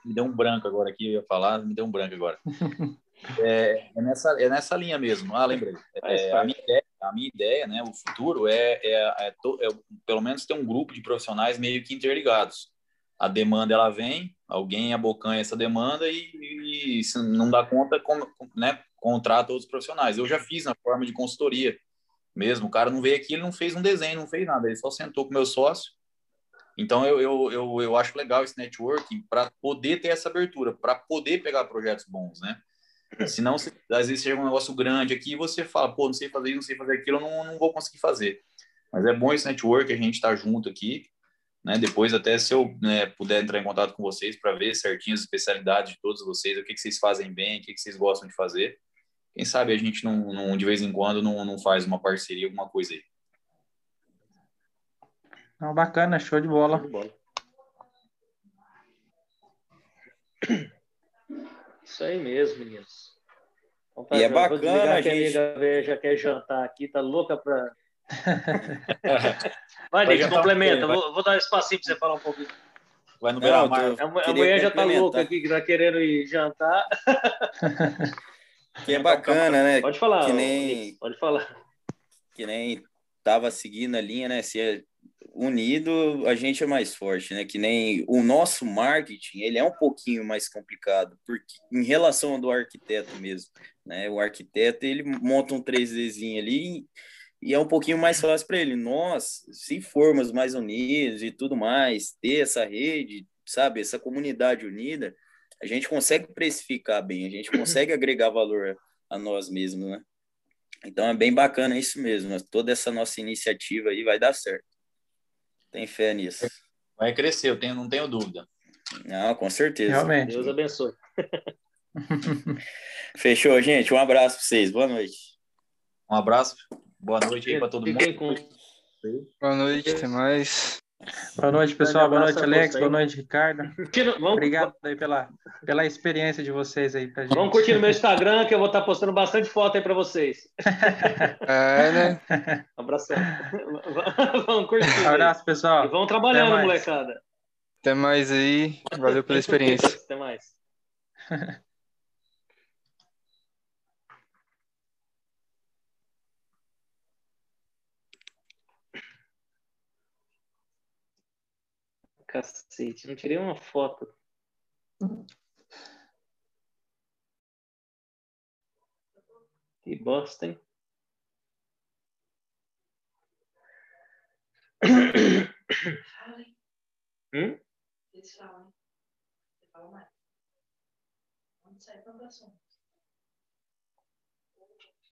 me deu um branco agora aqui, eu ia falar, me deu um branco agora. é, é, nessa, é nessa linha mesmo. Ah, lembrei. É, a, minha ideia, a minha ideia, né, o futuro é, é, é, é, pelo menos ter um grupo de profissionais meio que interligados. A demanda ela vem, alguém abocanha essa demanda e, e se não dá conta, com, né, contrata outros profissionais. Eu já fiz na forma de consultoria mesmo. O cara não veio aqui, ele não fez um desenho, não fez nada. Ele só sentou com meu sócio Então, eu, eu, eu, eu acho legal esse networking para poder ter essa abertura, para poder pegar projetos bons, né? Senão, se, às vezes chega um negócio grande aqui e você fala, pô, não sei fazer isso, não sei fazer aquilo, eu não, não vou conseguir fazer. Mas é bom esse network, a gente estar tá junto aqui, né? Depois, até se eu né, puder entrar em contato com vocês para ver certinho as especialidades de todos vocês, o que, que vocês fazem bem, o que, que vocês gostam de fazer. Quem sabe a gente, não, não de vez em quando, não, não faz uma parceria, alguma coisa aí. Não, bacana, show de bola. Show de bola. Isso aí mesmo, meninos. E é bacana, a gente... a amiga já quer jantar aqui, tá louca para vai, Nick, complementa. Vou, vou, dar um espacinho para você falar um pouquinho. Vai no Beira Mar. A, a mulher já tá louca aqui, que tá querendo ir jantar. Que é bacana, né? Pode falar. Que nem... Pode falar. Que nem tava seguindo a linha, né? Se é unido, a gente é mais forte, né? Que nem o nosso marketing, ele é um pouquinho mais complicado, porque em relação ao do arquiteto mesmo, né? O arquiteto, ele monta um 3Dzinho ali e é um pouquinho mais fácil para ele. Nós, se formos mais unidos e tudo mais, ter essa rede, sabe, essa comunidade unida, a gente consegue precificar bem, a gente consegue agregar valor a nós mesmos, né? Então é bem bacana isso mesmo. Toda essa nossa iniciativa aí vai dar certo. Tem fé nisso. Vai crescer, eu tenho, não tenho dúvida. Não, com certeza. Realmente. Deus abençoe. Fechou, gente. Um abraço para vocês. Boa noite. Um abraço. Boa noite aí para todo mundo. Com... Boa noite, até mais. Boa noite, pessoal. Boa noite, Alex. Boa noite, Ricardo. Obrigado aí pela, pela experiência de vocês aí pra gente. Vamos curtir no meu Instagram, que eu vou estar postando bastante foto aí para vocês. É, né? Um abração. Vamos curtir. Um abraço, pessoal. E vamos trabalhando, molecada. Até mais aí. Valeu pela experiência. Até mais. Cacete, não tirei uma foto. Que bosta, hein? Hum? Eles falam. Você fala mais. Onde sai plantação?